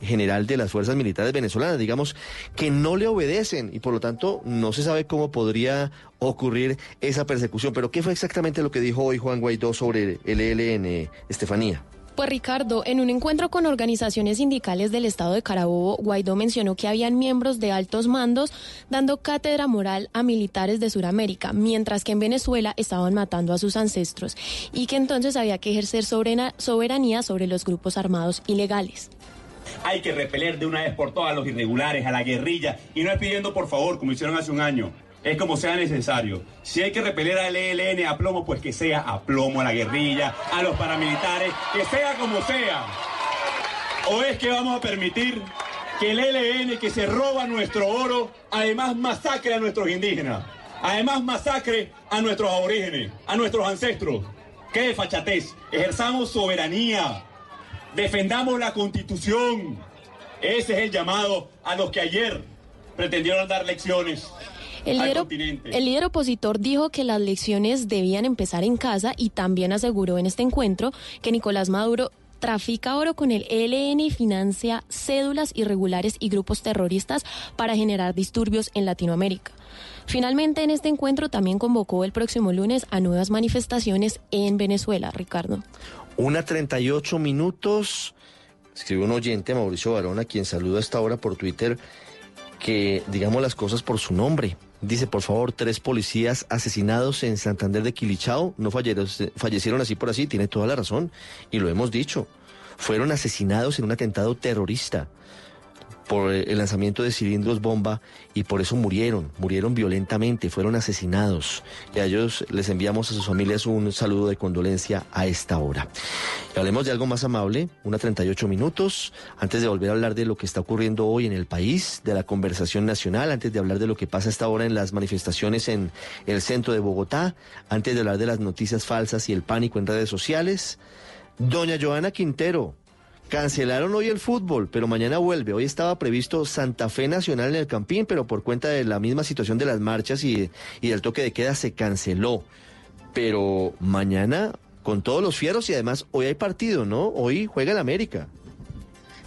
general de las fuerzas militares venezolanas, digamos que no le obedecen y por lo tanto no se sabe cómo podría ocurrir esa persecución. Pero ¿qué fue exactamente lo que dijo hoy Juan Guaidó sobre el ELN, Estefanía? Pues Ricardo, en un encuentro con organizaciones sindicales del estado de Carabobo, Guaidó mencionó que habían miembros de altos mandos dando cátedra moral a militares de Sudamérica, mientras que en Venezuela estaban matando a sus ancestros y que entonces había que ejercer soberanía sobre los grupos armados ilegales. Hay que repeler de una vez por todas a los irregulares, a la guerrilla, y no es pidiendo por favor, como hicieron hace un año. Es como sea necesario. Si hay que repeler al ELN a plomo, pues que sea a plomo a la guerrilla, a los paramilitares, que sea como sea. ¿O es que vamos a permitir que el ELN que se roba nuestro oro, además masacre a nuestros indígenas? Además masacre a nuestros aborígenes, a nuestros ancestros. ¡Qué desfachatez! Ejerzamos soberanía. Defendamos la constitución. Ese es el llamado a los que ayer pretendieron dar lecciones El líder, continente. el líder opositor dijo que las lecciones debían empezar en casa y también aseguró en este encuentro que Nicolás Maduro trafica oro con el ELN y financia cédulas irregulares y grupos terroristas para generar disturbios en Latinoamérica. Finalmente, en este encuentro también convocó el próximo lunes a nuevas manifestaciones en Venezuela, Ricardo. Una 38 minutos. Escribe un oyente, Mauricio Barón, a quien saludo a esta hora por Twitter, que digamos las cosas por su nombre. Dice, por favor, tres policías asesinados en Santander de Quilichao. No fallecieron, fallecieron así por así, tiene toda la razón. Y lo hemos dicho. Fueron asesinados en un atentado terrorista. Por el lanzamiento de cilindros bomba y por eso murieron, murieron violentamente, fueron asesinados. Y a ellos les enviamos a sus familias un saludo de condolencia a esta hora. Y hablemos de algo más amable, una 38 minutos, antes de volver a hablar de lo que está ocurriendo hoy en el país, de la conversación nacional, antes de hablar de lo que pasa esta hora en las manifestaciones en el centro de Bogotá, antes de hablar de las noticias falsas y el pánico en redes sociales. Doña Joana Quintero, cancelaron hoy el fútbol, pero mañana vuelve. Hoy estaba previsto Santa Fe Nacional en el Campín, pero por cuenta de la misma situación de las marchas y, y del toque de queda se canceló. Pero mañana con todos los fieros y además hoy hay partido, ¿no? Hoy juega el América.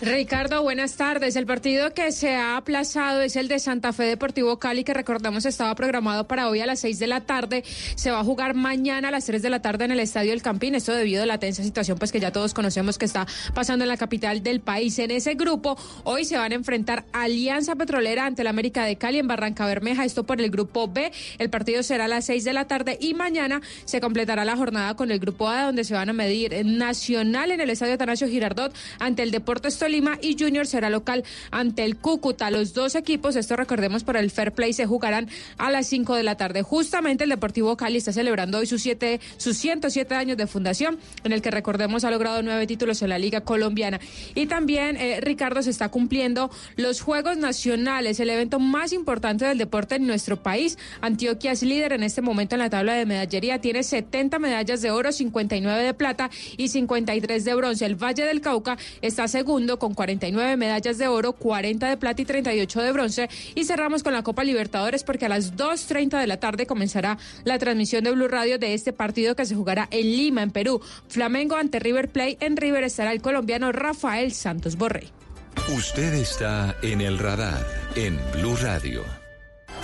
Ricardo, buenas tardes. El partido que se ha aplazado es el de Santa Fe Deportivo Cali, que recordamos estaba programado para hoy a las seis de la tarde. Se va a jugar mañana a las tres de la tarde en el Estadio del Campín. Esto debido a la tensa situación, pues que ya todos conocemos que está pasando en la capital del país. En ese grupo, hoy se van a enfrentar Alianza Petrolera ante el América de Cali en Barranca Bermeja. Esto por el grupo B. El partido será a las seis de la tarde y mañana se completará la jornada con el grupo A, donde se van a medir Nacional en el Estadio Tanasio Girardot ante el Deportes Tolima y Junior será local ante el Cúcuta. Los dos equipos, esto recordemos por el Fair Play, se jugarán a las 5 de la tarde. Justamente el Deportivo Cali está celebrando hoy sus, siete, sus 107 años de fundación, en el que recordemos ha logrado nueve títulos en la Liga Colombiana. Y también, eh, Ricardo, se está cumpliendo los Juegos Nacionales, el evento más importante del deporte en nuestro país. Antioquia es líder en este momento en la tabla de medallería, tiene 70 medallas de oro, 59 de plata y 53 de bronce. El Valle del Cauca está segundo con 49 medallas de oro, 40 de plata y 38 de bronce. Y cerramos con la Copa Libertadores porque a las 2.30 de la tarde comenzará la transmisión de Blue Radio de este partido que se jugará en Lima, en Perú. Flamengo ante River Play. En River estará el colombiano Rafael Santos Borré. Usted está en el radar en Blue Radio.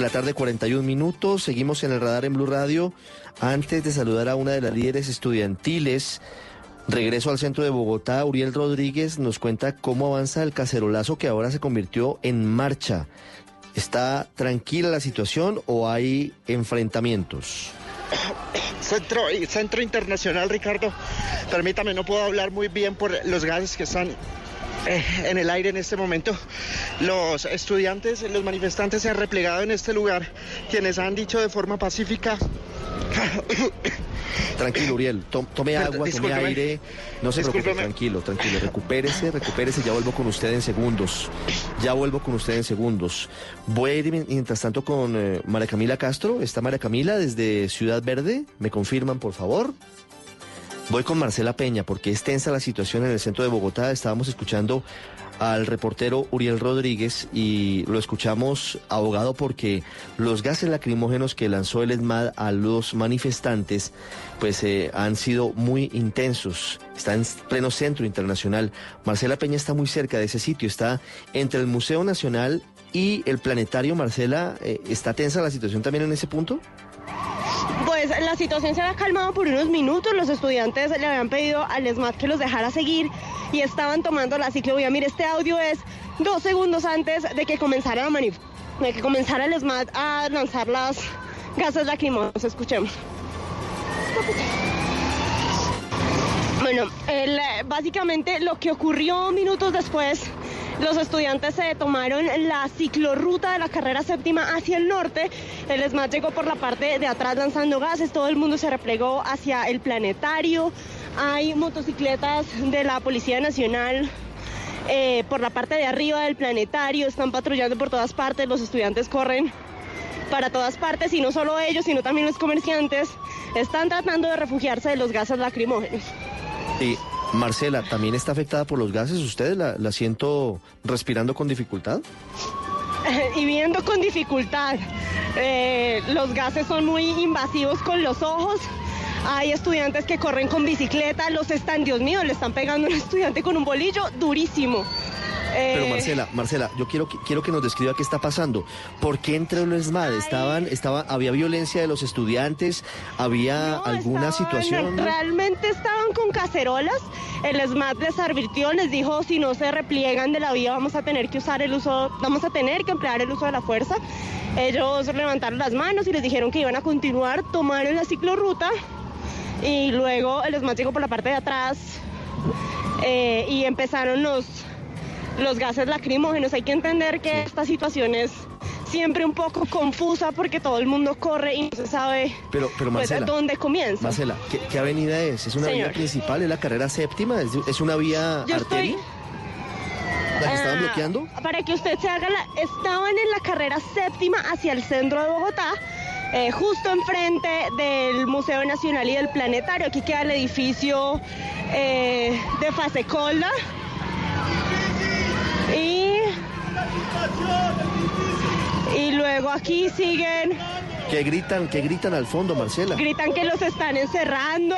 De la tarde, 41 minutos. Seguimos en el radar en Blue Radio. Antes de saludar a una de las líderes estudiantiles, regreso al centro de Bogotá, Uriel Rodríguez nos cuenta cómo avanza el cacerolazo que ahora se convirtió en marcha. ¿Está tranquila la situación o hay enfrentamientos? Centro, Centro Internacional, Ricardo. Permítame, no puedo hablar muy bien por los gases que están eh, en el aire en este momento. Los estudiantes, los manifestantes se han replegado en este lugar, quienes han dicho de forma pacífica. Tranquilo, Uriel, to- tome agua, tome aire. No se preocupe, tranquilo, tranquilo. Recupérese, recupérese, ya vuelvo con usted en segundos. Ya vuelvo con usted en segundos. Voy a ir mien- mientras tanto con eh, María Camila Castro. Está María Camila desde Ciudad Verde. ¿Me confirman, por favor? Voy con Marcela Peña porque es tensa la situación en el centro de Bogotá. Estábamos escuchando al reportero Uriel Rodríguez y lo escuchamos abogado porque los gases lacrimógenos que lanzó el ESMAD a los manifestantes pues eh, han sido muy intensos. Está en pleno centro internacional. Marcela Peña está muy cerca de ese sitio. Está entre el Museo Nacional y el Planetario. Marcela, eh, ¿está tensa la situación también en ese punto? Pues la situación se había calmado por unos minutos. Los estudiantes le habían pedido al ESMAD que los dejara seguir y estaban tomando la ciclovía. Mire, este audio es dos segundos antes de que comenzara la manif de que comenzara el ESMAD a lanzar las gases lacrimógenos. Escuchemos. Bueno, eh, básicamente lo que ocurrió minutos después, los estudiantes se tomaron la ciclorruta de la carrera séptima hacia el norte. El ESMAD llegó por la parte de atrás lanzando gases, todo el mundo se replegó hacia el planetario. Hay motocicletas de la Policía Nacional eh, por la parte de arriba del planetario, están patrullando por todas partes, los estudiantes corren para todas partes y no solo ellos, sino también los comerciantes están tratando de refugiarse de los gases lacrimógenos. Sí, Marcela, ¿también está afectada por los gases? ¿Usted la, la siento respirando con dificultad? y viendo con dificultad. Eh, los gases son muy invasivos con los ojos. Hay estudiantes que corren con bicicleta, los están, Dios mío, le están pegando a un estudiante con un bolillo durísimo. Pero Eh, Marcela, Marcela, yo quiero que, quiero que nos describa qué está pasando. ¿Por qué entró el ESMAD? Estaban, estaba, había violencia de los estudiantes, había alguna situación. Realmente estaban con cacerolas. El SMAT les advirtió, les dijo si no se repliegan de la vía vamos a tener que usar el uso, vamos a tener que emplear el uso de la fuerza. Ellos levantaron las manos y les dijeron que iban a continuar, tomaron la ciclorruta y luego el SMAT llegó por la parte de atrás eh, y empezaron los, los gases lacrimógenos. Hay que entender que esta situación es siempre un poco confusa porque todo el mundo corre y no se sabe Pero, pero pues, dónde comienza. Marcela, ¿qué, qué avenida es? ¿Es una Señor. avenida principal? ¿Es la carrera séptima? ¿Es, es una vía Yo arteria? ¿La que estaban Ah, bloqueando? Para que usted se haga la... Estaban en la carrera séptima hacia el centro de Bogotá, eh, justo enfrente del Museo Nacional y del Planetario. Aquí queda el edificio eh, de Fasecolda. Y... Y luego aquí siguen ¿Qué gritan, qué gritan al fondo, Marcela? Gritan que los están encerrando.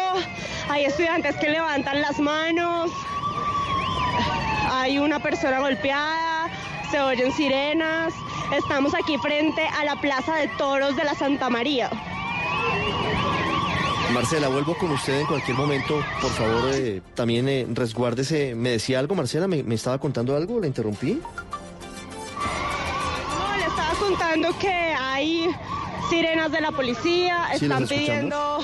Hay estudiantes que levantan las manos. Hay una persona golpeada. Se oyen sirenas. Estamos aquí frente a la Plaza de Toros de la Santa María. Marcela, vuelvo con usted en cualquier momento. Por favor, eh, también eh, resguárdese. ¿Me decía algo, Marcela? ¿Me, me estaba contando algo? ¿La interrumpí? No, le estaba contando que hay sirenas de la policía. Sí, Están pidiendo,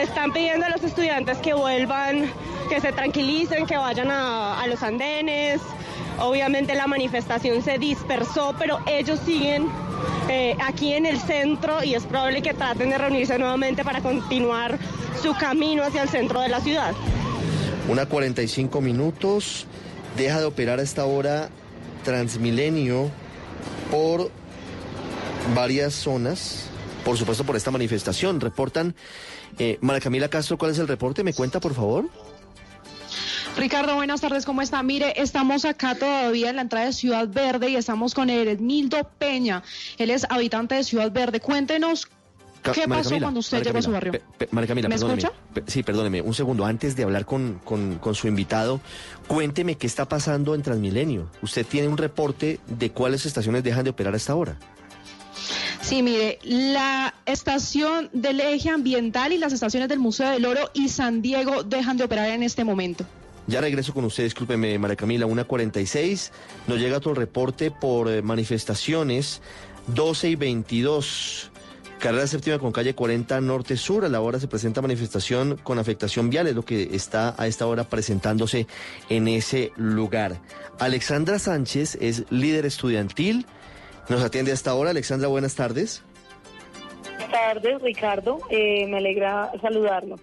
están pidiendo a los estudiantes que vuelvan, que se tranquilicen, que vayan a, a los andenes. Obviamente la manifestación se dispersó, pero ellos siguen eh, aquí en el centro y es probable que traten de reunirse nuevamente para continuar su camino hacia el centro de la ciudad. Una 45 minutos. Deja de operar a esta hora Transmilenio por varias zonas. Por supuesto, por esta manifestación. Reportan. Eh, Camila Castro, ¿cuál es el reporte? ¿Me cuenta, por favor? Ricardo, buenas tardes, ¿cómo está? Mire, estamos acá todavía en la entrada de Ciudad Verde y estamos con Eredmildo Peña. Él es habitante de Ciudad Verde. Cuéntenos qué María pasó Camila, cuando usted María llegó a su barrio. María Camila, ¿Me perdóneme. escucha? Sí, perdóneme. Un segundo. Antes de hablar con, con- con su invitado, cuénteme qué está pasando en Transmilenio. Usted tiene un reporte de cuáles estaciones dejan de operar a esta hora. Sí, mire, la estación del eje ambiental y las estaciones del Museo del Oro y San Diego dejan de operar en este momento. Ya regreso con usted, discúlpeme, María Camila, 1.46. Nos llega otro reporte por eh, manifestaciones 12 y 22. Carrera séptima con calle 40 Norte Sur. A la hora se presenta manifestación con afectación vial, es lo que está a esta hora presentándose en ese lugar. Alexandra Sánchez es líder estudiantil. Nos atiende a esta hora. Alexandra, buenas tardes. Buenas tardes, Ricardo. Eh, me alegra saludarlo.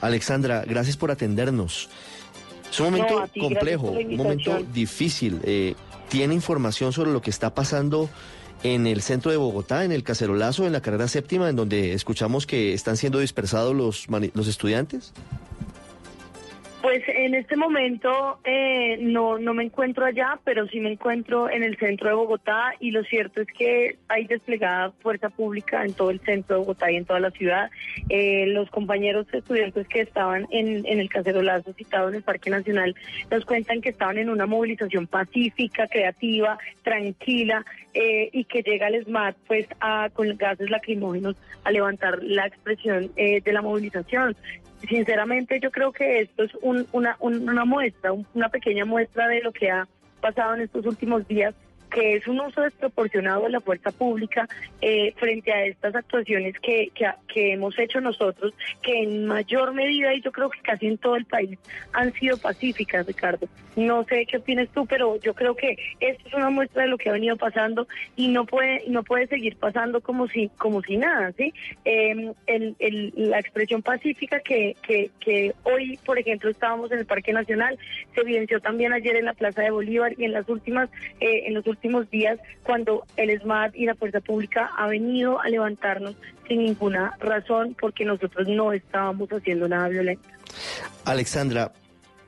Alexandra, gracias por atendernos. Es un momento No, ti, complejo, un momento difícil. Eh, ¿Tiene información sobre lo que está pasando en el centro de Bogotá, en el Cacerolazo, en la carrera séptima, en donde escuchamos que están siendo dispersados los, los estudiantes? Pues en este momento eh, no, no me encuentro allá, pero sí me encuentro en el centro de Bogotá y lo cierto es que hay desplegada fuerza pública en todo el centro de Bogotá y en toda la ciudad. Eh, los compañeros estudiantes que estaban en, en el cacerolazo citado en el Parque Nacional nos cuentan que estaban en una movilización pacífica, creativa, tranquila eh, y que llega el SMAT pues a, con gases lacrimógenos a levantar la expresión eh, de la movilización. Sinceramente yo creo que esto es un- una, un- una muestra, un- una pequeña muestra de lo que ha pasado en estos últimos días que es un uso desproporcionado de la fuerza pública eh, frente a estas actuaciones que, que, que hemos hecho nosotros, que en mayor medida, y yo creo que casi en todo el país, han sido pacíficas, Ricardo. No sé qué opinas tú, pero yo creo que esto es una muestra de lo que ha venido pasando y no puede no puede seguir pasando como si como si nada, ¿sí? Eh, el- el- la expresión pacífica que, que, que hoy, por ejemplo, estábamos en el Parque Nacional, se evidenció también ayer en la Plaza de Bolívar y en las últimas eh, días cuando el SMAT y la fuerza pública ha venido a levantarnos sin ninguna razón porque nosotros no estábamos haciendo nada violento. Alexandra,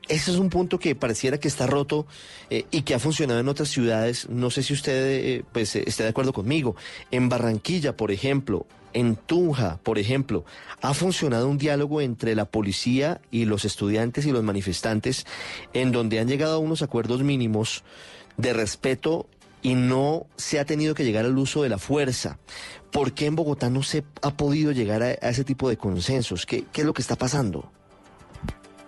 ese es un punto que pareciera que está roto eh, y que ha funcionado en otras ciudades. No sé si usted eh, pues, eh, esté de acuerdo conmigo. En Barranquilla, por ejemplo, En Tunja, por ejemplo, ¿ha funcionado un diálogo entre la policía y los estudiantes y los manifestantes en donde han llegado a unos acuerdos mínimos de respeto y no se ha tenido que llegar al uso de la fuerza? ¿Por qué en Bogotá no se ha podido llegar a, ese tipo de consensos? ¿Qué, ¿Qué es lo que está pasando?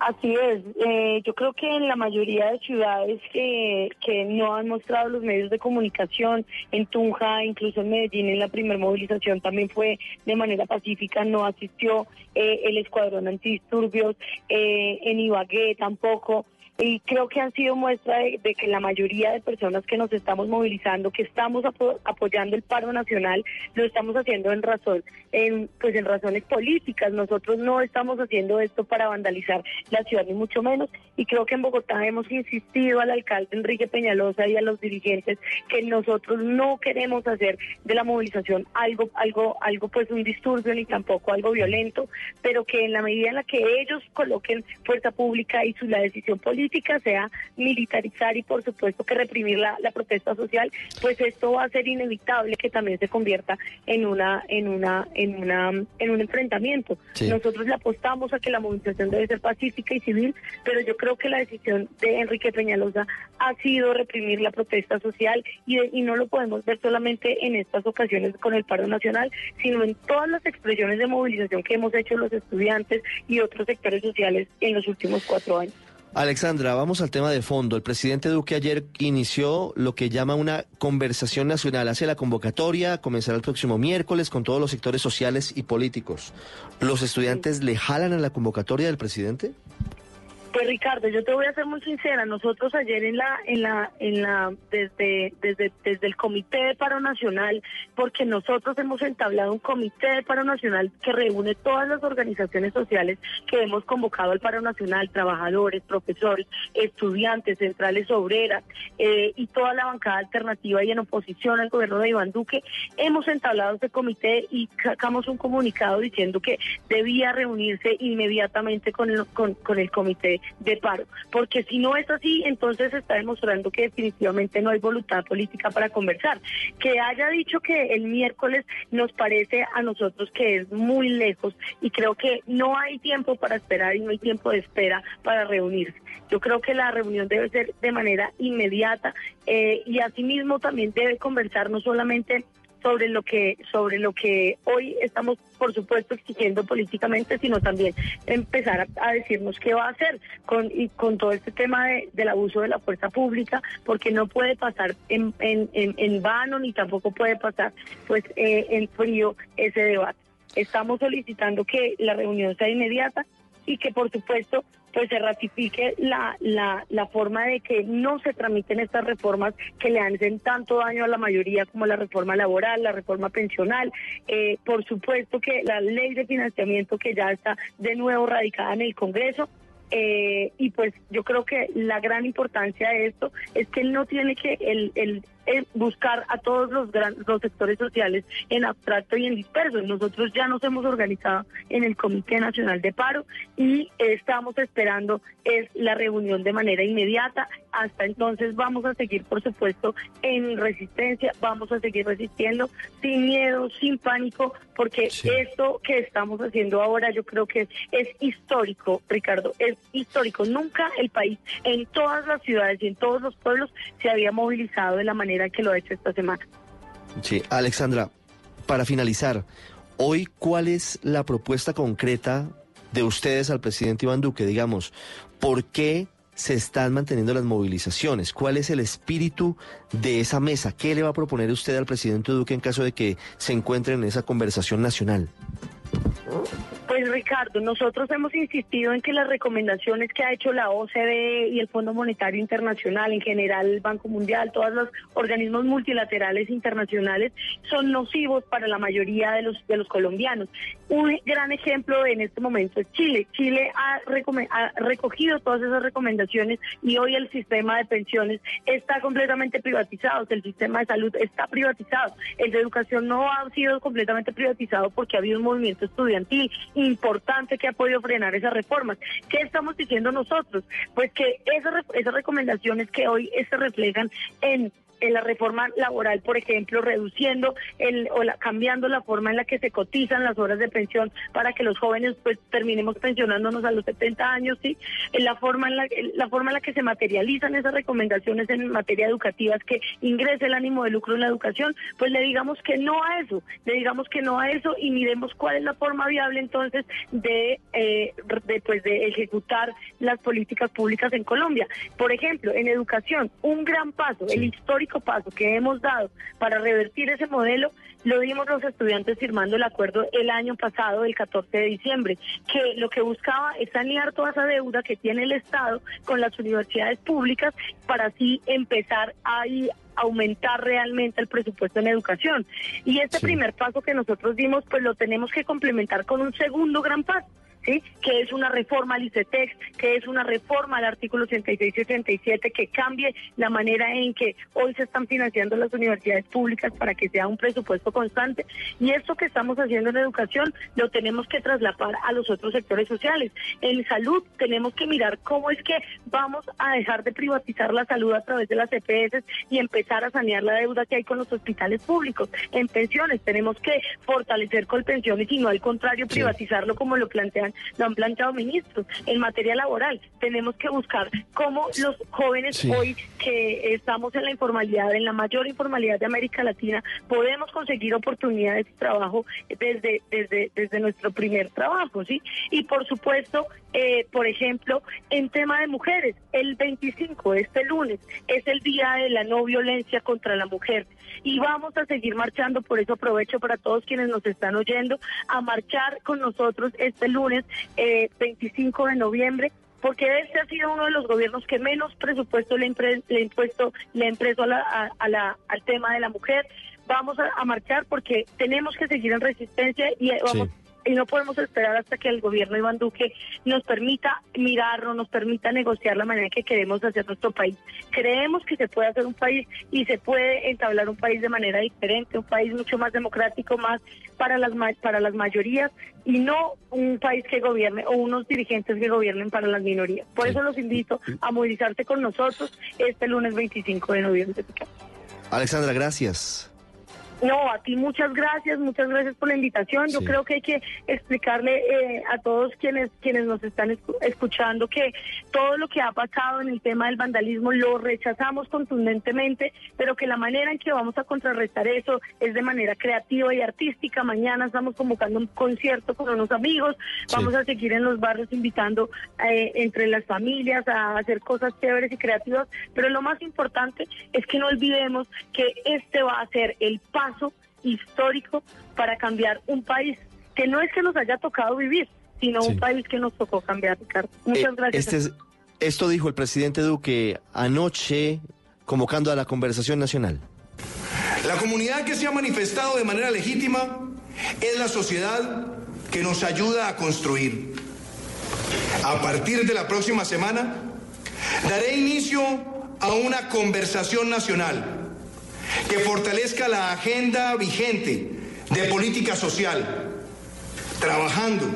Así es. Eh, yo creo que en la mayoría de ciudades que, que no han mostrado los medios de comunicación, en Tunja, incluso en Medellín, en la primera movilización también fue de manera pacífica, no asistió eh, el escuadrón antidisturbios, eh, en Ibagué tampoco. Y creo que han sido muestra de, de que la mayoría de personas que nos estamos movilizando, que estamos apo- apoyando el paro nacional, lo estamos haciendo en razón, en, pues en razones políticas. Nosotros no estamos haciendo esto para vandalizar la ciudad ni mucho menos. Y creo que en Bogotá hemos insistido al alcalde Enrique Peñalosa y a los dirigentes que nosotros no queremos hacer de la movilización algo, algo, algo pues un disturbio ni tampoco algo violento, pero que en la medida en la que ellos coloquen fuerza pública y su la decisión política sea militarizar y por supuesto que reprimir la, la protesta social, pues esto va a ser inevitable que también se convierta en una, en una, en una, en un enfrentamiento. Sí. Nosotros le apostamos a que la movilización debe ser pacífica y civil, pero yo creo que la decisión de Enrique Peñalosa ha sido reprimir la protesta social y, y no lo podemos ver solamente en estas ocasiones con el paro nacional, sino en todas las expresiones de movilización que hemos hecho los estudiantes y otros sectores sociales en los últimos cuatro años. Alexandra, vamos al tema de fondo. El presidente Duque ayer inició lo que llama una conversación nacional. Hace la convocatoria, comenzará el próximo miércoles con todos los sectores sociales y políticos. ¿Los estudiantes le jalan a la convocatoria del presidente? Pues Ricardo, yo te voy a ser muy sincera. Nosotros ayer en la, en la, en la, desde, desde, desde el Comité de Paro Nacional, porque nosotros hemos entablado un Comité de Paro Nacional que reúne todas las organizaciones sociales que hemos convocado al Paro Nacional, trabajadores, profesores, estudiantes, centrales obreras eh, y toda la bancada alternativa y en oposición al gobierno de Iván Duque. Hemos entablado este comité y sacamos un comunicado diciendo que debía reunirse inmediatamente con el, con, con el comité de paro, porque si no es así, entonces está demostrando que definitivamente no hay voluntad política para conversar. Que haya dicho que el miércoles nos parece a nosotros que es muy lejos y creo que no hay tiempo para esperar y no hay tiempo de espera para reunirse. Yo creo que la reunión debe ser de manera inmediata eh, y asimismo también debe conversar no solamente sobre lo que sobre lo que hoy estamos por supuesto exigiendo políticamente sino también empezar a, decirnos qué va a hacer con y con todo este tema de- del abuso de la fuerza pública porque no puede pasar en, en, en, en vano ni tampoco puede pasar pues eh, en frío ese debate. Estamos solicitando que la reunión sea inmediata y que por supuesto pues se ratifique la, la, la forma de que no se tramiten estas reformas que le hacen tanto daño a la mayoría como la reforma laboral, la reforma pensional, eh, por supuesto que la ley de financiamiento que ya está de nuevo radicada en el Congreso, eh, y pues yo creo que la gran importancia de esto es que no tiene que el, el, el buscar a todos los, gran, los sectores sociales en abstracto y en disperso. Nosotros ya nos hemos organizado en el Comité Nacional de Paro y estamos esperando es la reunión de manera inmediata. Hasta entonces vamos a seguir, por supuesto, en resistencia, vamos a seguir resistiendo sin miedo, sin pánico, porque esto que estamos haciendo ahora yo creo que es histórico, Ricardo, es histórico. Nunca el país, en todas las ciudades y en todos los pueblos, se había movilizado de la manera que lo ha hecho esta semana. Sí, Alexandra, para finalizar, hoy, ¿cuál es la propuesta concreta de ustedes al presidente Iván Duque? Digamos, ¿por qué se están manteniendo las movilizaciones? ¿Cuál es el espíritu de esa mesa? ¿Qué le va a proponer usted al presidente Duque en caso de que se encuentren en esa conversación nacional? Pues Ricardo, nosotros hemos insistido en que las recomendaciones que ha hecho la OCDE y el Fondo Monetario Internacional, en general el Banco Mundial, todos los organismos multilaterales internacionales son nocivos para la mayoría de los de los colombianos. Un gran ejemplo en este momento es Chile. Chile ha, ha recogido todas esas recomendaciones y hoy el sistema de pensiones está completamente privatizado, el sistema de salud está privatizado, el de educación no ha sido completamente privatizado porque ha habido un movimiento estudiantil importante que ha podido frenar esas reformas. ¿Qué estamos diciendo nosotros? Pues que esas, esas recomendaciones que hoy se reflejan en la reforma laboral, por ejemplo, reduciendo el, o la- cambiando la forma en la que se cotizan las horas de pensión para que los jóvenes pues terminemos pensionándonos a los 70 años, sí, en la forma en la, en la forma en la que se materializan esas recomendaciones en materia educativa es que ingrese el ánimo de lucro en la educación, pues le digamos que no a eso, le digamos que no a eso y miremos cuál es la forma viable entonces de, eh, de, pues, de ejecutar las políticas públicas en Colombia. Por ejemplo, en educación, un gran paso, el histórico paso que hemos dado para revertir ese modelo, lo dimos los estudiantes firmando el acuerdo el año pasado, el 14 de diciembre, que lo que buscaba es sanear toda esa deuda que tiene el Estado con las universidades públicas para así empezar a aumentar realmente el presupuesto en educación. Y este primer paso que nosotros dimos, pues lo tenemos que complementar con un segundo gran paso. ¿Sí? que es una reforma al ICETEX, que es una reforma al artículo 86 y 67, que cambie la manera en que hoy se están financiando las universidades públicas para que sea un presupuesto constante. Y esto que estamos haciendo en educación lo tenemos que trasladar a los otros sectores sociales. En salud tenemos que mirar cómo es que vamos a dejar de privatizar la salud a través de las EPS y empezar a sanear la deuda que hay con los hospitales públicos. En pensiones tenemos que fortalecer Colpensiones y no al contrario privatizarlo como lo plantean, lo han planteado ministros. En materia laboral tenemos que buscar cómo los jóvenes Sí. hoy que estamos en la informalidad, en la mayor informalidad de América Latina, podemos conseguir oportunidades de trabajo desde, desde, desde nuestro primer trabajo, ¿sí? Y por supuesto, eh, por ejemplo, en tema de mujeres, el 25, este lunes, es el Día de la No Violencia contra la Mujer. Y vamos a seguir marchando, por eso aprovecho para todos quienes nos están oyendo, a marchar con nosotros este lunes, eh, 25 de noviembre, porque este ha sido uno de los gobiernos que menos presupuesto le, ha impuesto, le impreso a la- a- la- al tema de la mujer. Vamos a, a marchar porque tenemos que seguir en resistencia y eh, vamos y no podemos esperar hasta que el gobierno Iván Duque nos permita mirarlo, nos permita negociar la manera que queremos hacer nuestro país. Creemos que se puede hacer un país y se puede entablar un país de manera diferente, un país mucho más democrático, más para las para las mayorías y no un país que gobierne o unos dirigentes que gobiernen para las minorías. Por eso los invito a movilizarse con nosotros este lunes 25 de noviembre. Alexandra, gracias. No, a ti muchas gracias, muchas gracias por la invitación. Yo Sí. creo que hay que explicarle eh, a todos quienes quienes nos están escu- escuchando que todo lo que ha pasado en el tema del vandalismo lo rechazamos contundentemente, pero que la manera en que vamos a contrarrestar eso es de manera creativa y artística. Mañana estamos convocando un concierto con unos amigos, Sí. vamos a seguir en los barrios invitando eh, entre las familias a hacer cosas chéveres y creativas, pero lo más importante es que no olvidemos que este va a ser el paso histórico para cambiar un país que no es que nos haya tocado vivir, sino un país que nos tocó cambiar, Ricardo. Muchas Eh, gracias. este es- esto dijo el presidente Duque anoche convocando a la conversación nacional. La comunidad que se ha manifestado de manera legítima es la sociedad que nos ayuda a construir. A partir de la próxima semana, daré inicio a una conversación nacional que fortalezca la agenda vigente de política social, trabajando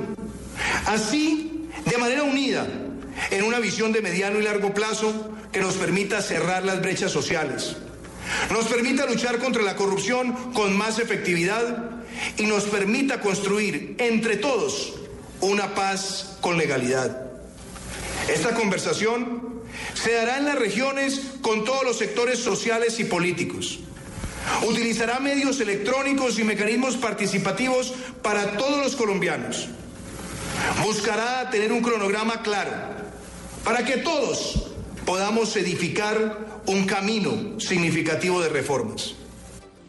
así de manera unida en una visión de mediano y largo plazo que nos permita cerrar las brechas sociales, nos permita luchar contra la corrupción con más efectividad y nos permita construir entre todos una paz con legalidad. Esta conversación se dará en las regiones con todos los sectores sociales y políticos. Utilizará medios electrónicos y mecanismos participativos para todos los colombianos. Buscará tener un cronograma claro para que todos podamos edificar un camino significativo de reformas.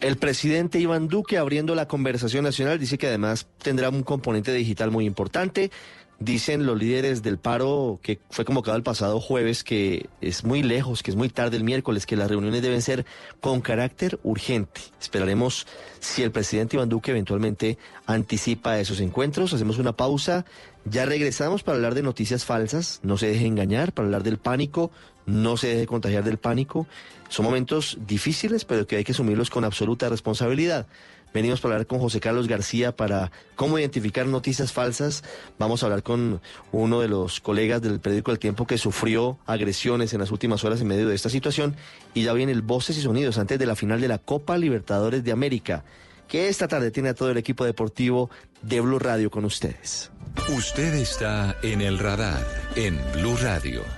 El presidente Iván Duque abriendo la conversación nacional dice que además tendrá un componente digital muy importante. Dicen los líderes del paro que fue convocado el pasado jueves que es muy lejos, que es muy tarde el miércoles, que las reuniones deben ser con carácter urgente. Esperaremos si el presidente Iván Duque eventualmente anticipa esos encuentros. Hacemos una pausa. Ya regresamos para hablar de noticias falsas. No se deje engañar, para hablar del pánico. no se deje contagiar del pánico. Son momentos difíciles, pero que hay que asumirlos con absoluta responsabilidad. Venimos para hablar con José Carlos García para cómo identificar noticias falsas. Vamos a hablar con uno de los colegas del periódico El Tiempo que sufrió agresiones en las últimas horas en medio de esta situación. Y ya viene el Voces y Sonidos antes de la final de la Copa Libertadores de América, que esta tarde tiene a todo el equipo deportivo de Blue Radio con ustedes. Usted está en el radar en Blue Radio.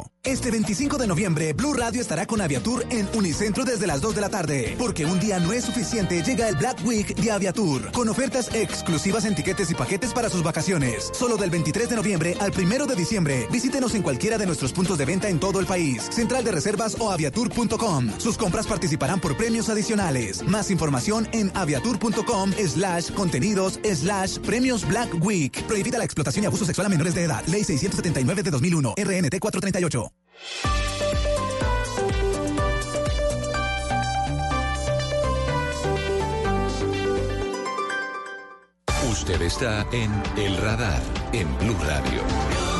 Este 25 de noviembre, Blue Radio estará con Aviatur en Unicentro desde las 2 de la tarde. Porque un día no es suficiente, llega el Black Week de Aviatur. Con ofertas exclusivas en tiquetes y paquetes para sus vacaciones. Solo del 23 de noviembre al 1 de diciembre. Visítenos en cualquiera de nuestros puntos de venta en todo el país. Central de Reservas o aviatur.com. Sus compras participarán por premios adicionales. Más información en aviatur.com slash contenidos slash premios Black Week. Prohibida la explotación y abuso sexual a menores de edad. Ley 679 de 2001. RNT 438. Usted está en El Radar en Blue Radio.